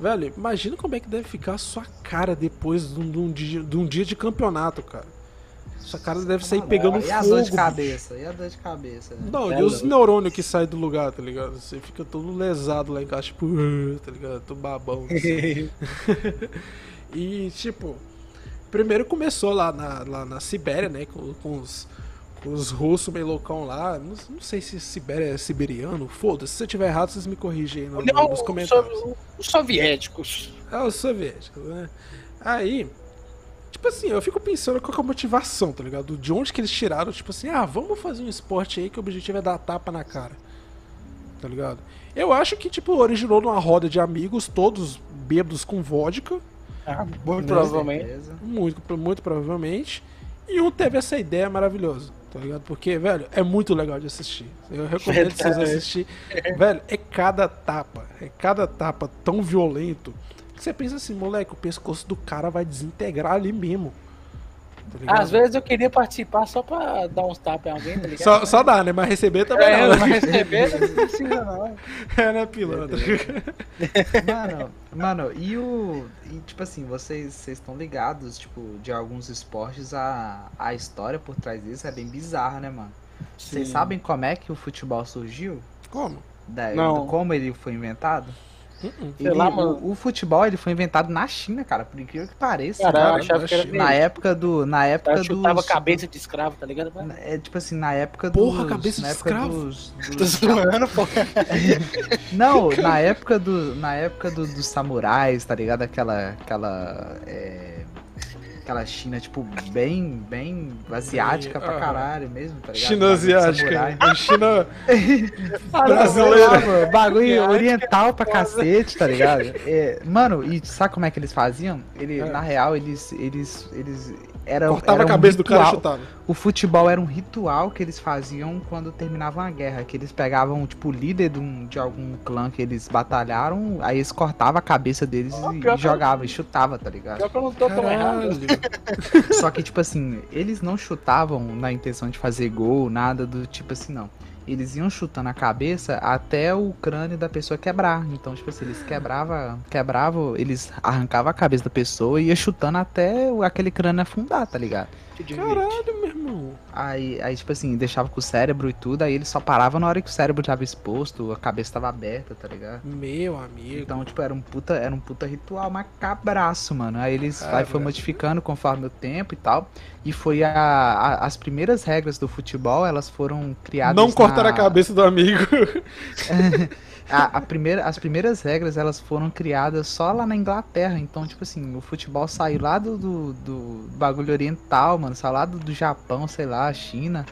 velho, imagina como é que deve ficar a sua cara depois de um, de um dia, de um dia de campeonato, cara. Sua cara deve sair pegando maluco. fogo. E a dor de bicho. cabeça? E a dor de cabeça? né? Não, É e os neurônios que saem do lugar, tá ligado? Você fica todo lesado lá em casa, tipo, "Ah", tá ligado? Tô babão. assim. E, tipo, primeiro começou lá na, lá na Sibéria, né? Com, com os, com os russos meio loucão lá. Não, não sei se Sibéria é siberiano. Foda-se, se eu tiver errado, vocês me corrigem aí no, Não, nos os comentários. os soviéticos. É, os soviéticos, né? Aí, tipo assim, eu fico pensando qual que é a motivação, tá ligado? De onde que eles tiraram, tipo assim, ah, vamos fazer um esporte aí que o objetivo é dar tapa na cara. Tá ligado? Eu acho que, tipo, originou numa roda de amigos, todos bêbados com vodka. Ah, muito provavelmente. Muito, muito provavelmente. E um teve essa ideia maravilhosa, tá ligado? Porque, velho, é muito legal de assistir. Eu recomendo vocês assistir. Velho, é cada tapa, é cada tapa tão violento você pensa assim, moleque, o pescoço do cara vai desintegrar ali mesmo. Tá? Às vezes eu queria participar só pra dar uns tapas em alguém, tá ligado? Só, só dá, né? Mas receber também É, não. mas né? receber não precisa não. É, né, pilantra? Mano, mano, e o. E, tipo assim, vocês vocês estão ligados, tipo, de alguns esportes, a, a história por trás disso é bem bizarra, né, mano? Vocês sabem como é que o futebol surgiu? Como? Da, Não. Como ele foi inventado? Sei Ele- lá, o- mano. O, futebol ele foi inventado na China, cara, por incrível que pareça. Caramba, achava que. Na dele. época do. Na O época cara chutava dos. cabeça de escravo, tá ligado? É tipo assim, na época dos. Porra, cabeça na de época escravo. Dos, Tô dos- zoando, pô. Não, na época do. Na época do- dos samurais, tá ligado? Aquela. Aquela. é, aquela China, tipo, bem. bem asiática pra caralho mesmo, tá ligado? China asiática. China Brasileira. Bagulho Asiática, oriental pra cacete, tá ligado? É, mano, e sabe como é que eles faziam? Ele, É. Na real, eles. Eles. eles eram, cortava era a um cabeça do cara e ritual- chutava. O futebol era um ritual que eles faziam quando terminavam a guerra. Que eles pegavam, tipo, o líder de, um- de algum clã que eles batalharam, aí eles cortavam a cabeça deles Ah, e, que eu- jogavam, e chutava, tá ligado? Pior que eu não tô tão errado. Só que, tipo assim, eles não chutavam na intenção de fazer gol, nada do tipo assim, não. Eles iam chutando a cabeça até o crânio da pessoa quebrar. Então, tipo assim, eles quebravam, quebravam, eles arrancavam a cabeça da pessoa e ia chutando até aquele crânio afundar, tá ligado? Caralho? Aí, aí, tipo assim, deixava com o cérebro e tudo, aí ele só parava na hora que o cérebro tava exposto, a cabeça tava aberta, tá ligado? Meu amigo. Então, tipo, era um puta, era um puta ritual macabraço, mano. Aí eles aí foi modificando conforme o tempo e tal. E foi a, a, as primeiras regras do futebol, elas foram criadas. Não cortar na... a cabeça do amigo. a, a, primeira, as primeiras regras elas foram criadas só lá na Inglaterra. Então, tipo assim, o futebol saiu lá do, do, do bagulho oriental, mano. Saiu lá do, do Japão, sei lá, China.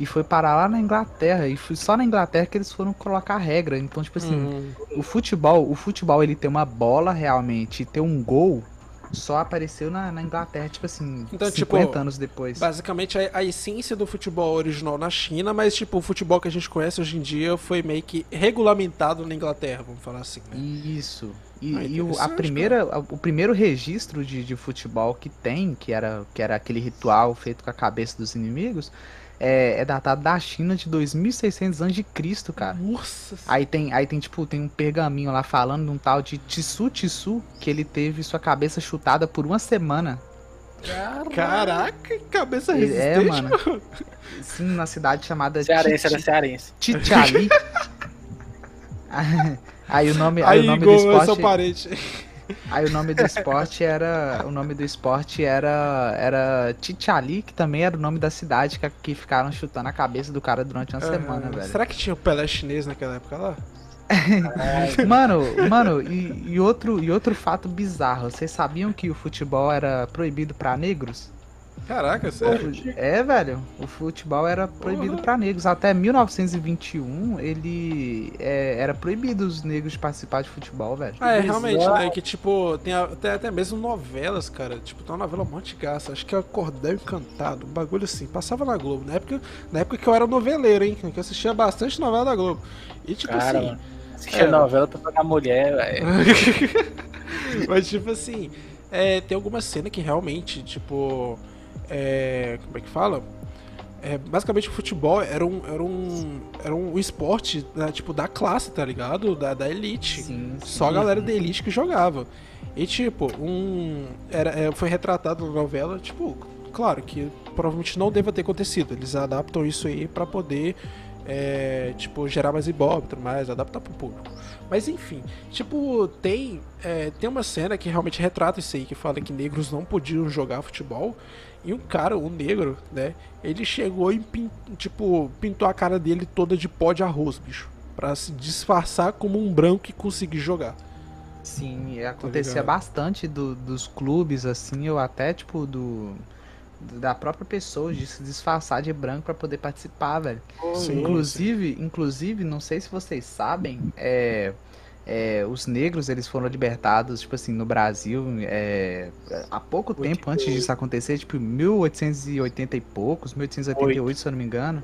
E foi parar lá na Inglaterra. E foi só na Inglaterra que eles foram colocar regra. Então, tipo assim, uhum. o futebol, o futebol ele tem uma bola realmente e tem um gol só apareceu na, na, Inglaterra, tipo assim, então, 50 tipo, anos depois. Basicamente, a, a, essência do futebol original na China, mas, tipo, o futebol que a gente conhece hoje em dia foi meio que regulamentado na Inglaterra, vamos falar assim, né? Isso. E, ah, e o, a primeira, o primeiro registro de, de futebol que tem, que era, que era aquele ritual feito com a cabeça dos inimigos, é, é datado da China de 2600 anos de Cristo, cara. Nossa. Aí tem, aí tem tipo, tem um pergaminho lá falando de um tal de Tissu Tissu que ele teve sua cabeça chutada por uma semana. Caraca, cabeça é, resistente. É, mano. Sim, na cidade chamada Cearense, era cearense. Titiali. aí o nome, aí, aí o nome do esporte... eu sou parente. Aí o nome do esporte era. O nome do esporte era. Era Tichali, que também era o nome da cidade que, que ficaram chutando a cabeça do cara durante uma semana, velho. Será que tinha o Pelé chinês naquela época lá? mano, mano, e, e, outro, e outro fato bizarro. Vocês sabiam que o futebol era proibido para negros? Caraca, sério? É, velho. O futebol era proibido para negros. Até 1921, ele é, era proibido os negros de participar de futebol, velho. Ah, é, realmente, né? Que, tipo, tem até, até mesmo novelas, cara. Tipo, tem uma novela Monte Gaça. Acho que é Cordel Encantado. Um bagulho assim. Passava na Globo. Na época, na época que eu era noveleiro, hein? Que eu assistia bastante novela da Globo. E, tipo cara, assim... Assistia é, novela pra pagar mulher, velho. Mas, tipo assim... É, tem alguma cena que realmente, tipo é, como é que fala? É, basicamente o futebol era um, era um, era um esporte né, tipo da classe, tá ligado? Da, da elite. Sim, sim. Só a galera da elite que jogava. E tipo, um. Era, é, foi retratado na novela, tipo, claro que provavelmente não deva ter acontecido. Eles adaptam isso aí para poder é, tipo, gerar mais ibope e tudo mais, adaptar pro público. Mas enfim, tipo, tem, é, tem uma cena que realmente retrata isso aí, que fala que negros não podiam jogar futebol. E um cara, um negro, né? Ele chegou e tipo, pintou a cara dele toda de pó de arroz, bicho. Pra se disfarçar como um branco que conseguir jogar. Sim, tá acontecia tá bastante do, dos clubes, assim, ou até, tipo, do. Da própria pessoa de se disfarçar de branco para poder participar, velho. Sim, inclusive, sim. inclusive, não sei se vocês sabem, é, é, os negros eles foram libertados, tipo assim, no Brasil é, há pouco Oito tempo antes disso acontecer, tipo 1880 e poucos, 1888 Oito. se eu não me engano.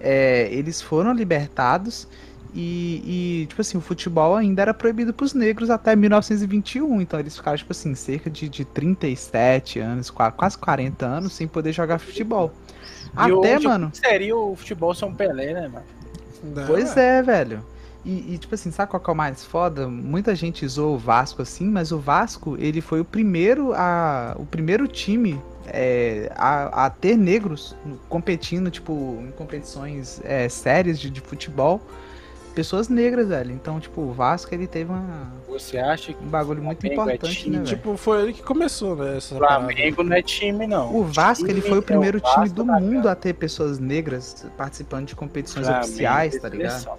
É, eles foram libertados e, e, tipo assim, o futebol ainda era proibido para os negros até 1921, então eles ficaram, tipo assim, cerca de, de 37 anos, quase 40 anos sem poder jogar futebol. E até, hoje, mano. Seria o futebol São Pelé, né, mano? Pois é, velho. E, e, tipo assim, sabe qual é o mais foda? Muita gente zoou o Vasco assim, mas o Vasco, ele foi o primeiro a o primeiro time é, a, a, ter negros competindo, tipo, em competições é, sérias de, de, futebol. Pessoas negras, velho. Então, tipo, o Vasco, ele teve uma... Você acha que um bagulho muito é importante, é né, Tipo, foi ele que começou, né? Essa Flamengo não é time, não. O Vasco, ele foi o primeiro é o time do mundo a ter pessoas negras participando de competições Flamengo oficiais, tá ligado?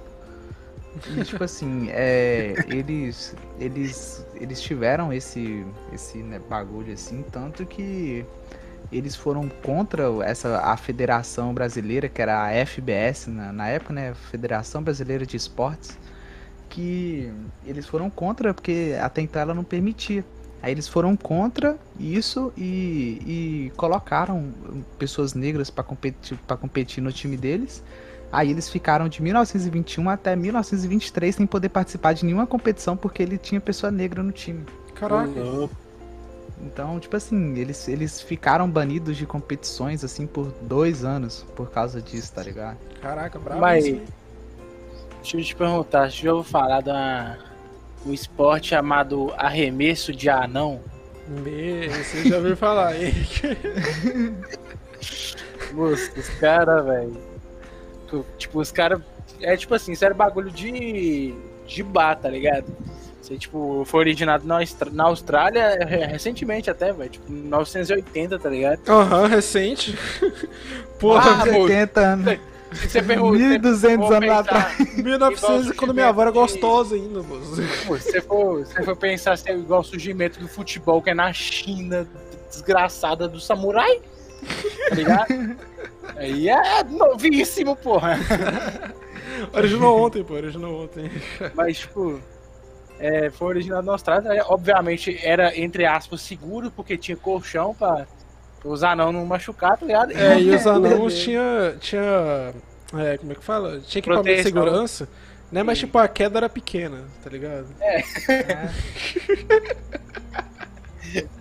E, tipo assim, é, eles, eles, eles tiveram esse, esse né, bagulho assim, tanto que eles foram contra essa a Federação Brasileira, que era a FBS na, na época, né, Federação Brasileira de Esportes, que eles foram contra porque até então ela não permitia. Aí eles foram contra isso e, e colocaram pessoas negras para competir, competir no time deles. Aí eles ficaram de 1921 até 1923 sem poder participar de nenhuma competição porque ele tinha pessoa negra no time. Caraca. Então, tipo assim, eles, eles ficaram banidos de competições assim por dois anos por causa disso, tá ligado? Caraca, bravo. Mas, deixa eu te perguntar, você já ouviu falar da um esporte chamado arremesso de anão? Me, você já ouviu falar, hein? Moço, os caras, velho. Tipo, os caras. É tipo assim, isso era bagulho de. de bar, tá ligado? Você, tipo, foi originado na, Austra- na Austrália é, recentemente até, velho. Tipo, 1980, tá ligado? Aham, recente. Porra, Ah, 80 anos. Se você pergunta. 1200 anos atrás. 1900 igual quando minha avó era gostosa ainda, moço. Pô, se você for, se você for pensar assim, é igual o surgimento do futebol, que é na China, desgraçada do samurai, tá ligado? Aí é novíssimo, porra. Originou ontem, pô, originou ontem. Mas, tipo, é, foi originado na Austrália. né? Obviamente era, entre aspas, seguro, porque tinha colchão pra, pra os anão não machucar, tá ligado? É, e os anãos tinha. tinha. É, como é que fala? Tinha equipamento de Proteção. segurança, né? Mas tipo, a queda era pequena, tá ligado?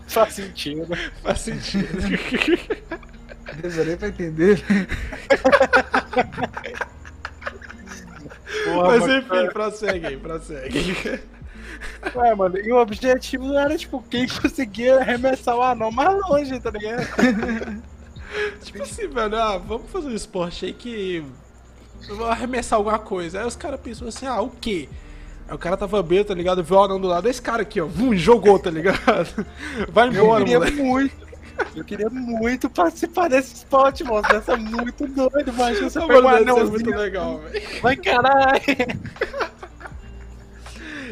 Faz sentido. Faz sentido. Demorei pra entender. Porra, Mas enfim, prossegue aí, prossegue. Ué, mano, e o objetivo era, tipo, quem conseguia arremessar o anão mais longe, tá ligado? tipo assim, velho, ah, vamos fazer um esporte aí que. Eu vou arremessar alguma coisa. Aí os caras pensam assim, ah, o quê? Aí o cara tava bêbado, tá ligado? Viu o anão do lado, esse cara aqui, ó, vum, jogou, tá ligado? Vai Eu embora, queria moleque. muito. Eu queria muito participar desse esporte, moço. Deve ser muito doido, mas você Essa pegou um mano, ser muito legal, velho. Vai caralho.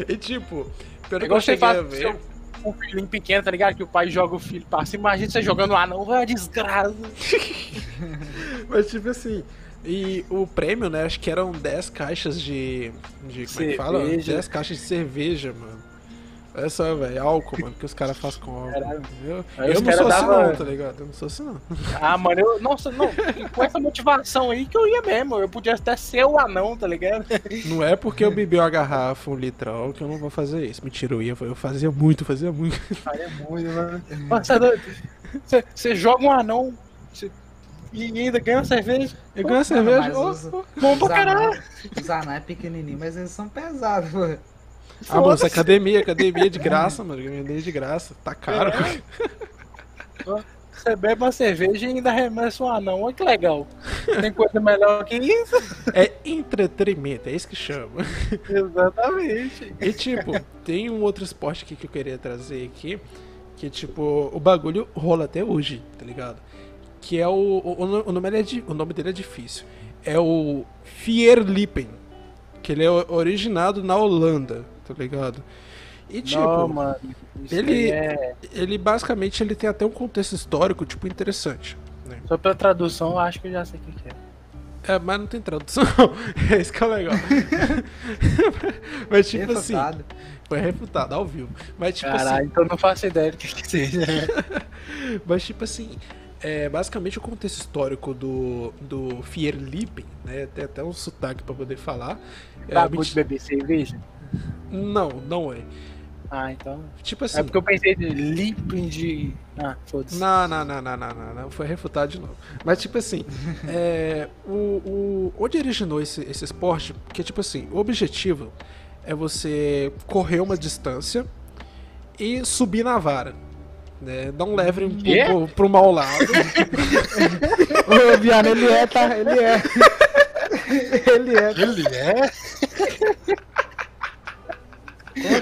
E tipo, pelo que Igual eu cheguei a ver. seu um filhinho pequeno, tá ligado? Que o pai joga o filho pra cima. Imagina você jogando um anão, vai desgraça. Mas tipo assim, e o prêmio, né, acho que eram 10 caixas de. de como é que fala? Cerveja. 10 caixas de cerveja, mano. Olha só, velho, álcool, mano, que os caras fazem com álcool. Caralho. Eu os não sou assim dava- não, tá ligado? Eu não sou assim não. Ah, mano, eu. Nossa, não. Com essa motivação aí que eu ia mesmo. Eu podia até ser o anão, tá ligado? Não é porque eu bebi uma garrafa, um litrão, que eu não vou fazer isso. Mentira, eu ia, eu fazia muito, fazia muito. Faria muito, mano. Mano, você é? Você- joga um anão você- e ainda ganha uma cerveja. Eu ganho a cerveja. oh, os-. Bom pra caralho. anãos, os anãos é pequenininho, mas eles são pesados, pô. Ah, Foda-se. academia, academia de graça, mano. Academia de graça. Tá caro. Você bebe uma cerveja e ainda arremessa um anão. Olha que legal. Tem coisa melhor que isso? É entretenimento, é isso que chama. Exatamente. E tipo, tem um outro esporte aqui que eu queria trazer aqui, que tipo, o bagulho rola até hoje, tá ligado? Que é o. O, o, nome, dele é o nome dele é difícil. É o Fierlipen. Que ele é originado na Holanda, tá ligado? E tipo, Não, mano. Ele- é... ele basicamente ele tem até um contexto histórico, tipo, interessante. Né? Só pela tradução, eu acho que eu já sei o que é. É, mas não tem tradução. é isso que é legal. mas tipo assim, Refutado. foi refutado ao vivo. Mas tipo Caralho, assim, então não faço ideia do que que seja. Mas, tipo assim, é, basicamente o contexto histórico do, do Fierlipen, né? Tem até um sotaque pra poder falar. É, de beber cerveja? Não, não é. Ah, então. Tipo assim. É porque eu pensei de limping de. Ah, foda-se. Não, não, não, não, não, não, não, foi refutado de novo. Mas, tipo assim, é, o, o, onde originou esse, esse esporte? Porque, tipo assim, o objetivo é você correr uma distância e subir na vara. Né? Não leve um Quê? pro, pro mau lado. Ô, Viana, ele é, tá? Ele é. ele é. Ele é?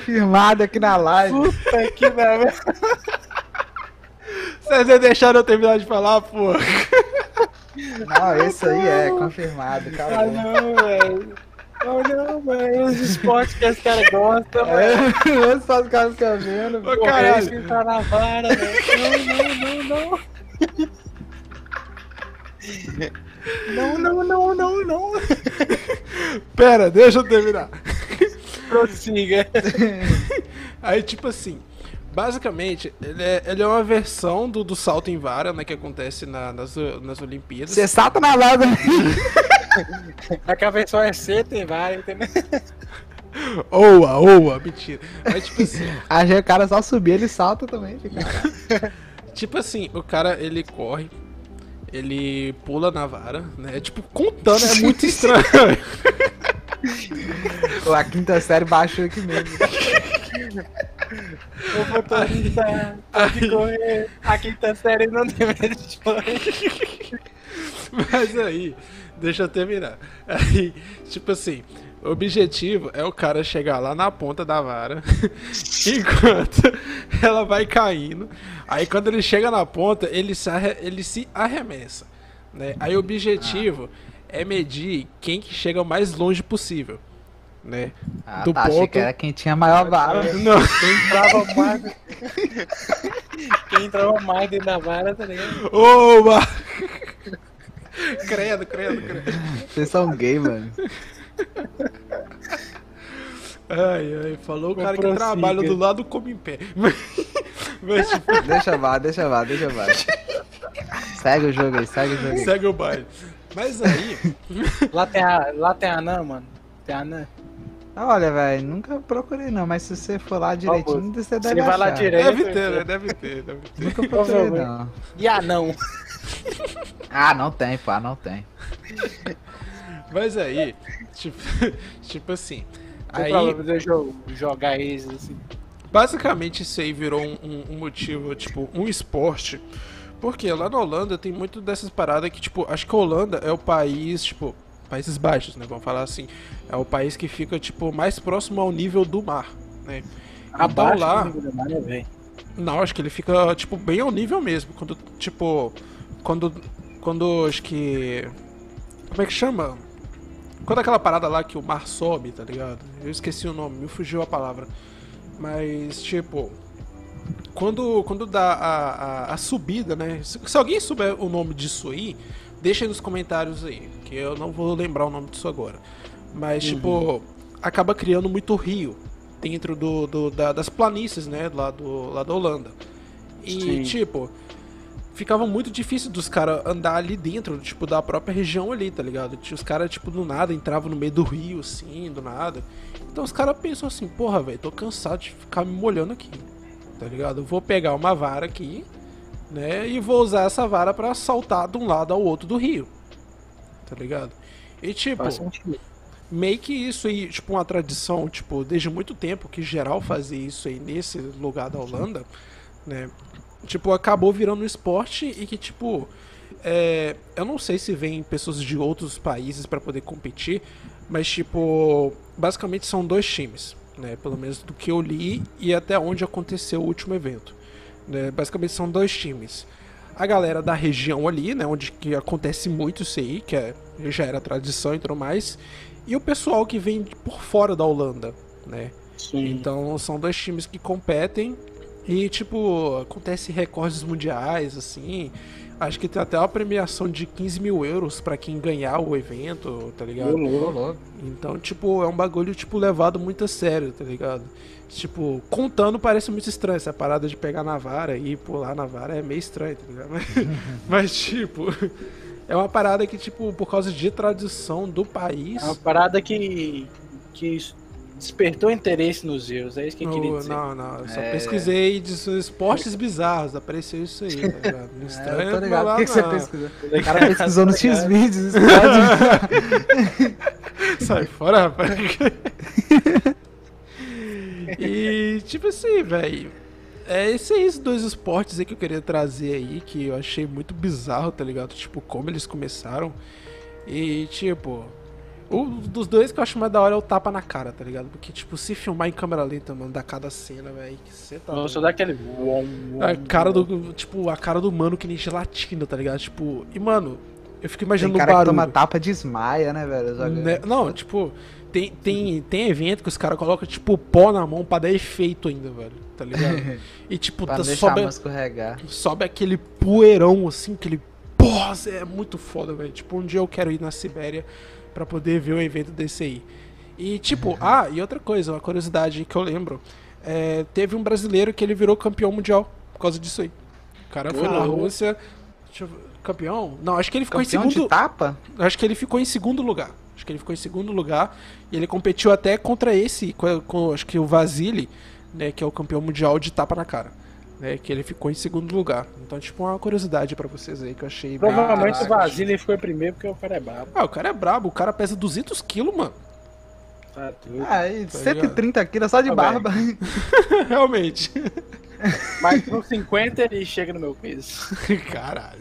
Confirmado aqui na live. Puta que merda. Vocês deixaram eu terminar de falar, pô. Não, esse aí é confirmado, Ah, acabou. não, velho. Oh, não, velho. Os esportes que esse cara gosta, velho. É, esse faz o cara ficar vendo. Ô, caralho. sentar na vara, velho. Não, não, não, não. Não, não, não, não, não. Pera, deixa eu terminar. Prossiga. Aí, tipo assim, basicamente, ele é, ele é uma versão do, do salto em vara, né, que acontece na- nas, nas Olimpíadas. Você salta na lava. É que a versão é C, tem várias, entendeu? Oa, oa, mentira. Mas, tipo assim, Aí o cara só subir, ele salta também. Fica... tipo assim, o cara, ele corre, ele pula na vara, né, tipo, contando, é muito estranho. A quinta série baixou aqui mesmo. O motorista pode correr. A quinta série não tem medo de correr. Mas aí, deixa eu terminar. Aí, tipo assim, o objetivo é o cara chegar lá na ponta da vara, enquanto ela vai caindo. Aí quando ele chega na ponta, ele se, arre ele se arremessa. Né? Aí o objetivo é medir quem que chega o mais longe possível. Né? Ah, Do tá, ponto... achei que era quem tinha maior vara. Não. Quem entrava mais... quem entrava mais dentro da vara, tá ligado? Oba! credo, credo, credo. Vocês são gay, mano. Ai, ai, falou o cara que trabalha do lado come em pé. Mas, tipo... Deixa vá, deixa vá, deixa vá. segue o jogo aí, segue o jogo aí. Segue o baile. Mas aí. lá tem a, lá tem a Anã, mano. Tem a Anã. Olha, velho, nunca procurei não, mas se você for lá direitinho, você deve Ele vai lá direito. Deve ter, né? Deve ter, deve ter. Nunca procurei não. E a não? ah, não tem, pá, não tem. Mas aí, tipo, tipo assim. Aí, de jogar eles assim. Basicamente isso aí virou um, um, motivo, tipo, um esporte. Porque lá na Holanda tem muito dessas paradas que, tipo, acho que a Holanda é o país, tipo, Países Baixos, né? Vamos falar assim. É o país que fica, tipo, mais próximo ao nível do mar, né? Abaixo então lá. Do mar, né, não, acho que ele fica, tipo, bem ao nível mesmo. Quando, tipo. Quando. Quando acho que. Como é que chama? Quando aquela parada lá que o mar sobe, tá ligado? Eu esqueci o nome, me fugiu a palavra. Mas, tipo, quando, quando dá a, a, a subida, né? Se, se, alguém souber o nome disso aí, deixa aí nos comentários aí, que eu não vou lembrar o nome disso agora. Mas, uhum. tipo, acaba criando muito rio dentro do, do da, das planícies, né? Lá, do, lá da Holanda. E, Sim. tipo, ficava muito difícil dos caras andar ali dentro, tipo, da própria região ali, tá ligado? Os caras, tipo, do nada entravam no meio do rio, assim, do nada. Então os caras pensam assim, porra, velho, tô cansado de ficar me molhando aqui. Tá ligado? Eu vou pegar uma vara aqui, né? E vou usar essa vara para saltar de um lado ao outro do rio. Tá ligado? E tipo, meio que isso aí, tipo, uma tradição, tipo, desde muito tempo que geral fazia isso aí nesse lugar da Holanda, né? Tipo, acabou virando um esporte e que, tipo, é, eu não sei se vem pessoas de outros países para poder competir, mas, tipo, basicamente são dois times, né? Pelo menos do que eu li e até onde aconteceu o último evento. Né? Basicamente são dois times. A galera da região ali, né? Onde que acontece muito isso aí, que é, já era tradição e tudo mais. E o pessoal que vem por fora da Holanda, né? Sim. Então são dois times que competem e, tipo, acontece recordes mundiais, assim. Acho que tem até uma premiação de 15 mil euros pra quem ganhar o evento, tá ligado? Então, tipo, é um bagulho, tipo, levado muito a sério, tá ligado? Tipo, contando parece muito estranho. Essa parada de pegar na vara e pular na vara é meio estranho, tá ligado? Mas, mas tipo, é uma parada que, tipo, por causa de tradição do país. É uma parada que. que despertou interesse nos erros, é isso que eu queria dizer. Não, não, eu só é... pesquisei de esportes bizarros, apareceu isso aí, tá ligado? Não estranho, é, eu ligado. Lá, Por que, que você pesquisou? O cara pesquisou no X-Vídeos, Sai fora, rapaz. e, tipo assim, velho, é esses dois esportes aí que eu queria trazer aí, que eu achei muito bizarro, tá ligado? Tipo, como eles começaram. E, tipo, o dos dois que eu acho mais da hora é o tapa na cara, tá ligado? Porque, tipo, se filmar em câmera lenta, mano, da cada cena, velho, que você tá. Nossa, dá aquele. A cara do. Tipo, a cara do mano que nem gelatina, tá ligado? Tipo, e, mano, eu fico imaginando tem cara o barulho. Que toma tapa desmaia, né, velho? Né? Não, tipo, tem, tem, tem evento que os caras colocam, tipo, pó na mão pra dar efeito ainda, velho. Tá ligado? E, tipo, pra tá, sobe, escorregar. sobe aquele poeirão, assim, aquele. Porra, é muito foda, velho. Tipo, um dia eu quero ir na Sibéria para poder ver um evento desse aí. E tipo, uhum. ah, e outra coisa, uma curiosidade que eu lembro, é, teve um brasileiro que ele virou campeão mundial por causa disso aí. O cara foi na Rússia, eu, campeão? Não, acho que ele ficou campeão em segundo. De tapa? Acho que ele ficou em segundo lugar. Acho que ele ficou em segundo lugar e ele competiu até contra esse, com, com acho que o Vasily, né, que é o campeão mundial de tapa na cara né, que ele ficou em segundo lugar. Então, tipo, uma curiosidade para vocês aí que eu achei Provavelmente o Vasily ficou em primeiro porque o cara é brabo. Ah, o cara é brabo, o cara pesa 200 quilos, mano. Tá tudo. Ah, e tá 130 quilos só de tá barba. Realmente. Mas com 50 ele chega no meu peso. Caralho.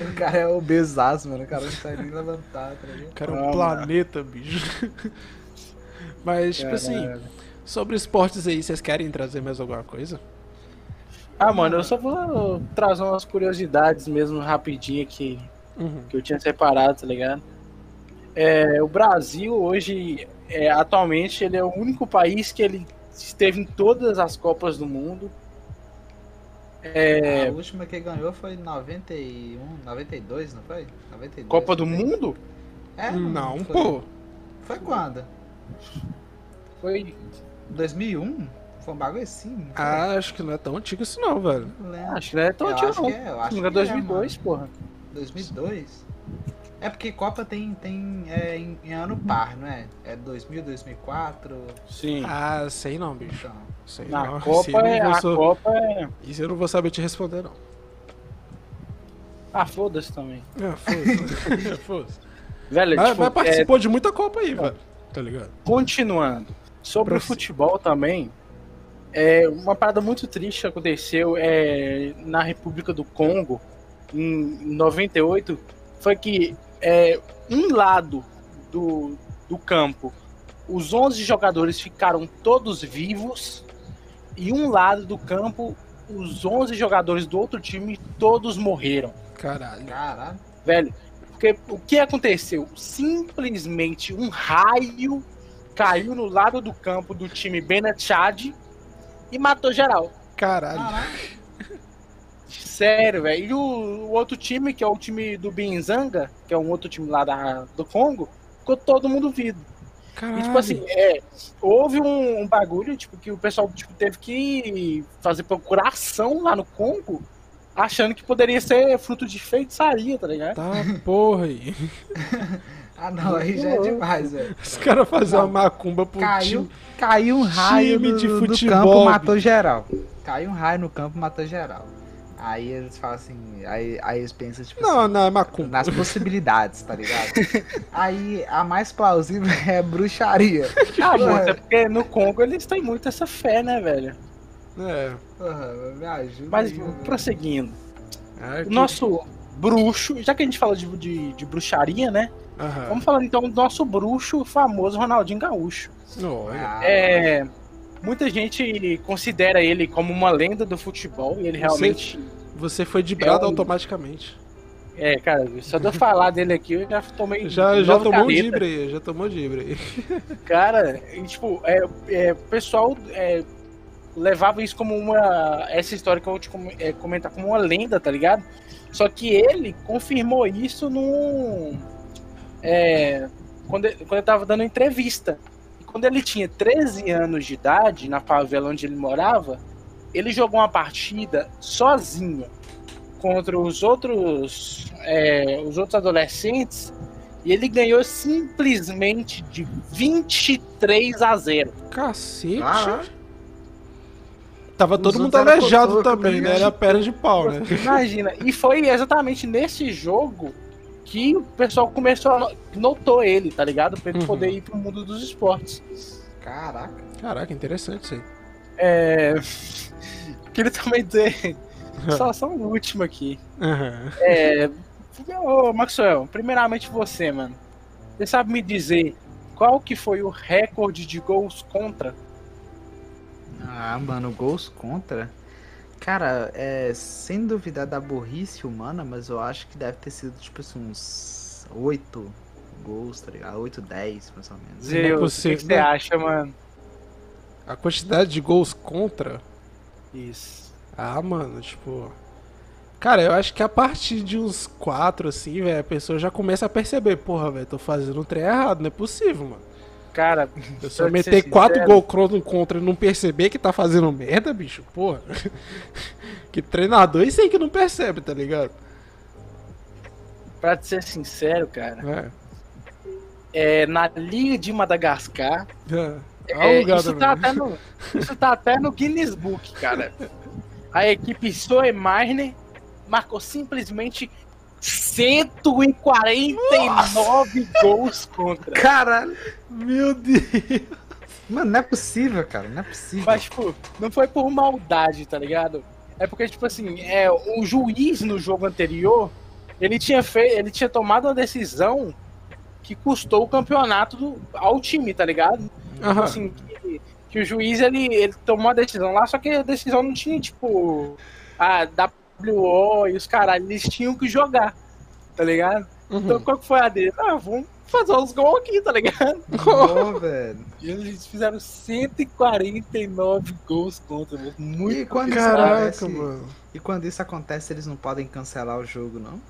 O cara é obesaço, mano. O cara não sai nem levantar, tá? O cara é um planeta, bicho. Mas, tipo assim, Caralho. Sobre esportes aí, vocês querem trazer mais alguma coisa? Ah, mano, eu só vou trazer umas curiosidades mesmo rapidinho aqui Uhum. que eu tinha separado, tá ligado? É, o Brasil hoje, é, atualmente, ele é o único país que ele esteve em todas as Copas do Mundo. É, A última que ganhou foi em 91, 92, não foi? 92. Copa do? Mundo É, Não, foi. pô. Foi quando? foi. 2001? Foi um bagulho assim? Ah, acho que não é tão antigo isso não, velho. Não. Acho que não é tão Eu antigo, acho não. que é, eu acho Não é que é, 2002, porra. 2002? É porque Copa tem, tem é, em, em ano par, não é? É 2000, 2004. Sim. Ah, sei não, bicho. Então. Sei Na não. Copa, Isso eu não é, vou a sou- Copa é. Isso eu não vou saber te responder, não. Ah, foda-se também. É, foda-se. Foda-se. Velho, Mas, tipo, mas é, participou de muita Copa aí, velho. Tá ligado? continuando. Sobre o futebol também, é, uma parada muito triste que aconteceu é, na República do Congo, em 98, foi que é, um lado do, do campo, os 11 jogadores ficaram todos vivos, e um lado do campo, os 11 jogadores do outro time, todos morreram. Caralho. Caralho. Velho, porque o que aconteceu? Simplesmente um raio caiu no lado do campo do time Bena Chad e matou geral. Caralho. Caralho. Sério, velho. E o, o outro time, que é o time do Binzanga, que é um outro time lá da, do Congo, ficou todo mundo vivo. Caralho. E, tipo assim, é, houve um, um bagulho, tipo, que o pessoal tipo, teve que fazer procuração lá no Congo, achando que poderia ser fruto de feitiçaria, tá ligado? Tá porra aí. Ah, não, aí já é demais, velho. Os caras fazem uma macumba pro Caiu, time. caiu um raio time de do futebol, campo, matou geral. Caiu um raio no campo, matou geral. Aí eles falam assim, aí, aí eles pensam, tipo Não, assim, não, é macumba. nas possibilidades, tá ligado? aí a mais plausível é bruxaria. Ah, muito, é porque no Congo eles têm muito essa fé, né, velho? É. Porra, me ajuda Mas aí, prosseguindo. é O que- nosso bruxo, já que a gente fala de, de, de bruxaria, né? Aham. Vamos falar então do nosso bruxo famoso Ronaldinho Gaúcho. Olha. Ah, É, muita gente considera ele como uma lenda do futebol e ele realmente. Você foi dibrado É um- automaticamente. É, cara, só de eu falar dele aqui, eu já tomei. Já, já tomou um caneta. dibre aí, já tomou dibre aí. Cara, e, tipo, é, é, o pessoal é, levava isso como uma. Essa história que eu vou te com- é, comentar como uma lenda, tá ligado? Só que ele confirmou isso num. É, quando, ele, quando ele tava dando entrevista. E quando ele tinha 13 anos de idade, na favela onde ele morava, ele jogou uma partida sozinho contra os outros, é, os outros adolescentes e ele ganhou simplesmente de 23 a 0. Cacete. Caralho. Tava Os todo mundo outros era aleijado também, né? né? Era perna de pau, né? Imagina. E foi exatamente nesse jogo que o pessoal começou a no- notou ele, tá ligado? Pra ele Uhum. poder ir pro mundo dos esportes. Caraca. Caraca, interessante isso aí. É... Queria também dizer, só, só um último aqui. Aham. É... Ô, Maxwell, primeiramente você, mano. Você sabe me dizer qual que foi o recorde de gols contra? Ah, mano, gols contra. Cara, é, sem duvidar da burrice humana, mas eu acho que deve ter sido, tipo assim, uns 8 gols, tá ligado? 8, 10, mais ou menos. Zeus, o que, que você né? acha, mano? A quantidade de gols contra. Isso. Ah, mano, tipo. Cara, eu acho que a partir de uns 4, assim, velho, a pessoa já começa a perceber, porra, velho, tô fazendo um trem errado, não é possível, mano. Cara, Eu só meter ser 4 sincero- gols contra, e não perceber que tá fazendo merda, bicho, porra. que treinador isso aí que não percebe, tá ligado? pra te ser sincero, cara, É. é, na Liga de Madagascar, É. é, isso, tá até no, isso tá até no Guinness Book, cara. A equipe Soemarne marcou simplesmente 149 gols contra. Caralho! Meu Deus. Mano, não é possível, cara, não é possível. Mas, tipo, não foi por maldade, tá ligado? É porque, tipo assim, é, o juiz no jogo anterior ele tinha feito, ele tinha tomado uma decisão que custou o campeonato do, ao time, tá ligado? Aham. Assim, que, que o juiz ele, ele tomou a decisão lá, só que a decisão não tinha, tipo, a WO e os caralho, eles tinham que jogar, tá ligado? Então Uhum. qual que foi a dele? Ah, vamos fazer uns gols aqui, tá ligado? Pô, velho. E eles fizeram 149 gols contra, velho. muito E quando isso Caraca, acontece- mano. E quando isso acontece, eles não podem cancelar o jogo, não?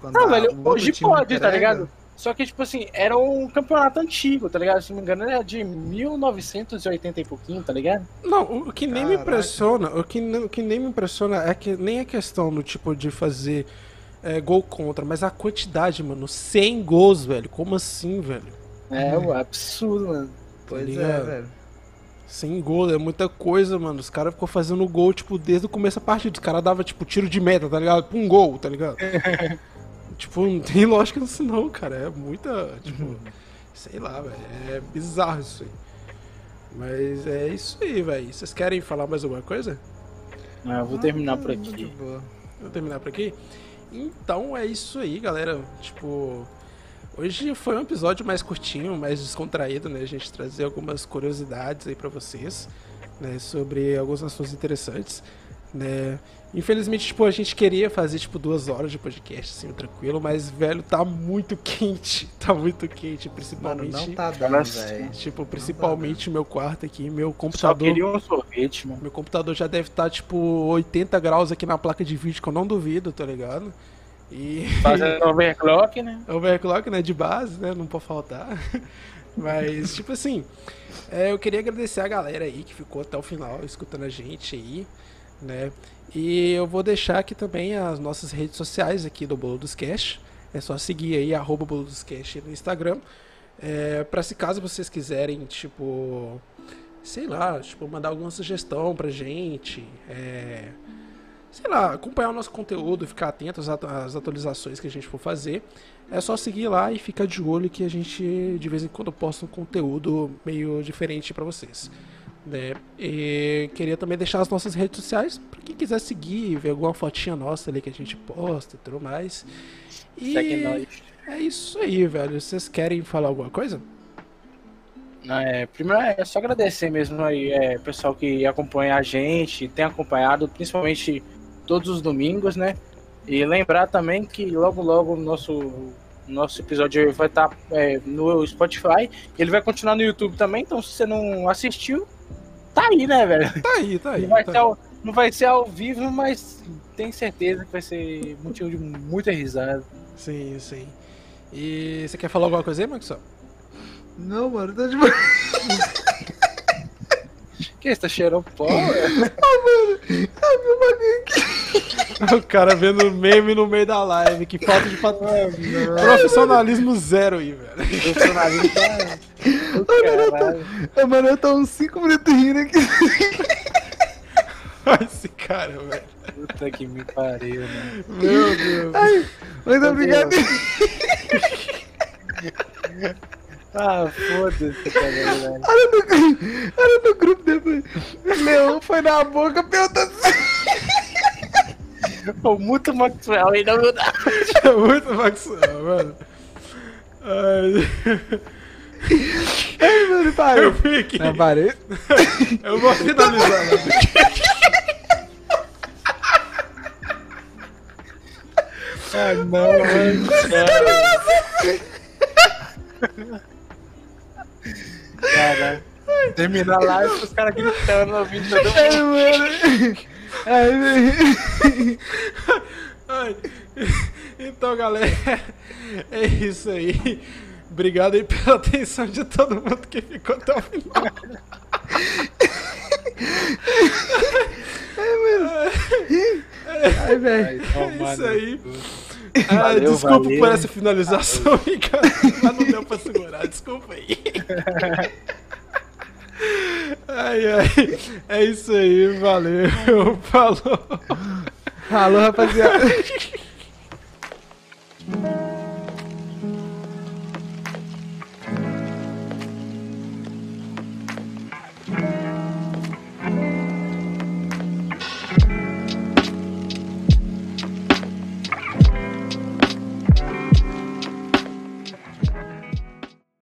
Quando Não, a- velho, hoje pode, tá entrega? ligado? Só que, tipo assim, era um campeonato antigo, tá ligado? Se não me engano, era de 1980 e pouquinho, tá ligado? Não, o que nem me Caraca. impressiona, o que, o que nem me impressiona é que nem a questão do tipo de fazer é, gol contra, mas a quantidade, mano. 100 gols, velho. Como assim, velho? É, um absurdo, mano. Pois é, ligado? velho. 100 gols é muita coisa, mano. Os caras ficou fazendo gol, tipo, desde o começo da partida. Os caras davam, tipo, tiro de meta, tá ligado? Pra um gol, tá ligado? tipo, não tem lógica nisso não, cara. É muita, tipo, sei lá, velho. É bizarro isso aí. Mas é isso aí, velho. Vocês querem falar mais alguma coisa? Ah, eu vou terminar por aqui. Vou terminar por aqui? Então é isso aí, galera. Tipo, hoje foi um episódio mais curtinho, mais descontraído, né? A gente trazer algumas curiosidades aí pra vocês, né? Sobre alguns assuntos interessantes, né? Infelizmente, tipo, a gente queria fazer, tipo, duas horas de podcast, assim, tranquilo, mas, velho, tá muito quente. Tá muito quente, Mano, principalmente. não tá dando, velho. Tipo, principalmente o meu quarto aqui, meu Só computador. queria um sorvete, mano. Meu computador já deve estar, tipo, 80 graus aqui na placa de vídeo, que eu não duvido, tá ligado? E. Fazendo overclock, né? Overclock, né? De base, né? Não pode faltar. Mas, tipo assim, é, eu queria agradecer a galera aí que ficou até o final escutando a gente aí, né? E eu vou deixar aqui também as nossas redes sociais aqui do Bolo dos Cash. É só seguir aí, arroba Bolo dos Cash no Instagram. É, pra se caso vocês quiserem, tipo, sei lá, tipo, mandar alguma sugestão pra gente, é, sei lá, acompanhar o nosso conteúdo, ficar atento às, às atualizações que a gente for fazer, é só seguir lá e ficar de olho que a gente de vez em quando posta um conteúdo meio diferente pra vocês. Né? E queria também deixar as nossas redes sociais pra quem quiser seguir, ver alguma fotinha nossa ali que a gente posta e tudo mais. E Segue nós. é isso aí, velho. Vocês querem falar alguma coisa? É, primeiro é só agradecer mesmo aí, é, pessoal que acompanha a gente, tem acompanhado, principalmente todos os domingos, né? E lembrar também que logo logo o nosso, nosso episódio vai estar no Spotify. Ele vai continuar no YouTube também, então se você não assistiu, tá aí, né, velho? Tá aí, tá aí. Não vai, tá ser ao, não vai ser ao vivo, mas tenho certeza que vai ser motivo de muita risada. Sim, sim. E você quer falar alguma coisa aí, Maxwell? Não, mano, tá de boa. Que você tá cheirando pó, velho? o cara vendo meme no meio da live. Que falta de pat... profissionalismo zero aí, velho. Funcionário tá. Ah, Mano, eu tô uns 5 minutos rindo aqui. Olha esse cara, velho. Puta que me pariu, mano. Meu Deus. Ai, muito obrigado. Ah, foda-se, cara. Olha no, olha no grupo depois. Leão foi na boca perguntando O Muto Maxwell ainda não dá. É muito Maxwell, mano. Ai. Ai, mano, parei. Eu fui aqui. Não, parei. Eu vou finalizar. né? Ah, não, mano. Caralho. Termina a live com os caras gritando, ouvindo todo Ai, mundo. mano. Ai, velho. Ai. Então, galera, é isso aí. Obrigado aí pela atenção de todo mundo que ficou até o final. Ai, velho. Ai, É toma isso no aí. Ah, valeu, desculpa valeu. por essa finalização, Ricardo, mas não deu pra segurar, desculpa aí. Ai, ai, é isso aí, valeu, falou. Falou, rapaziada.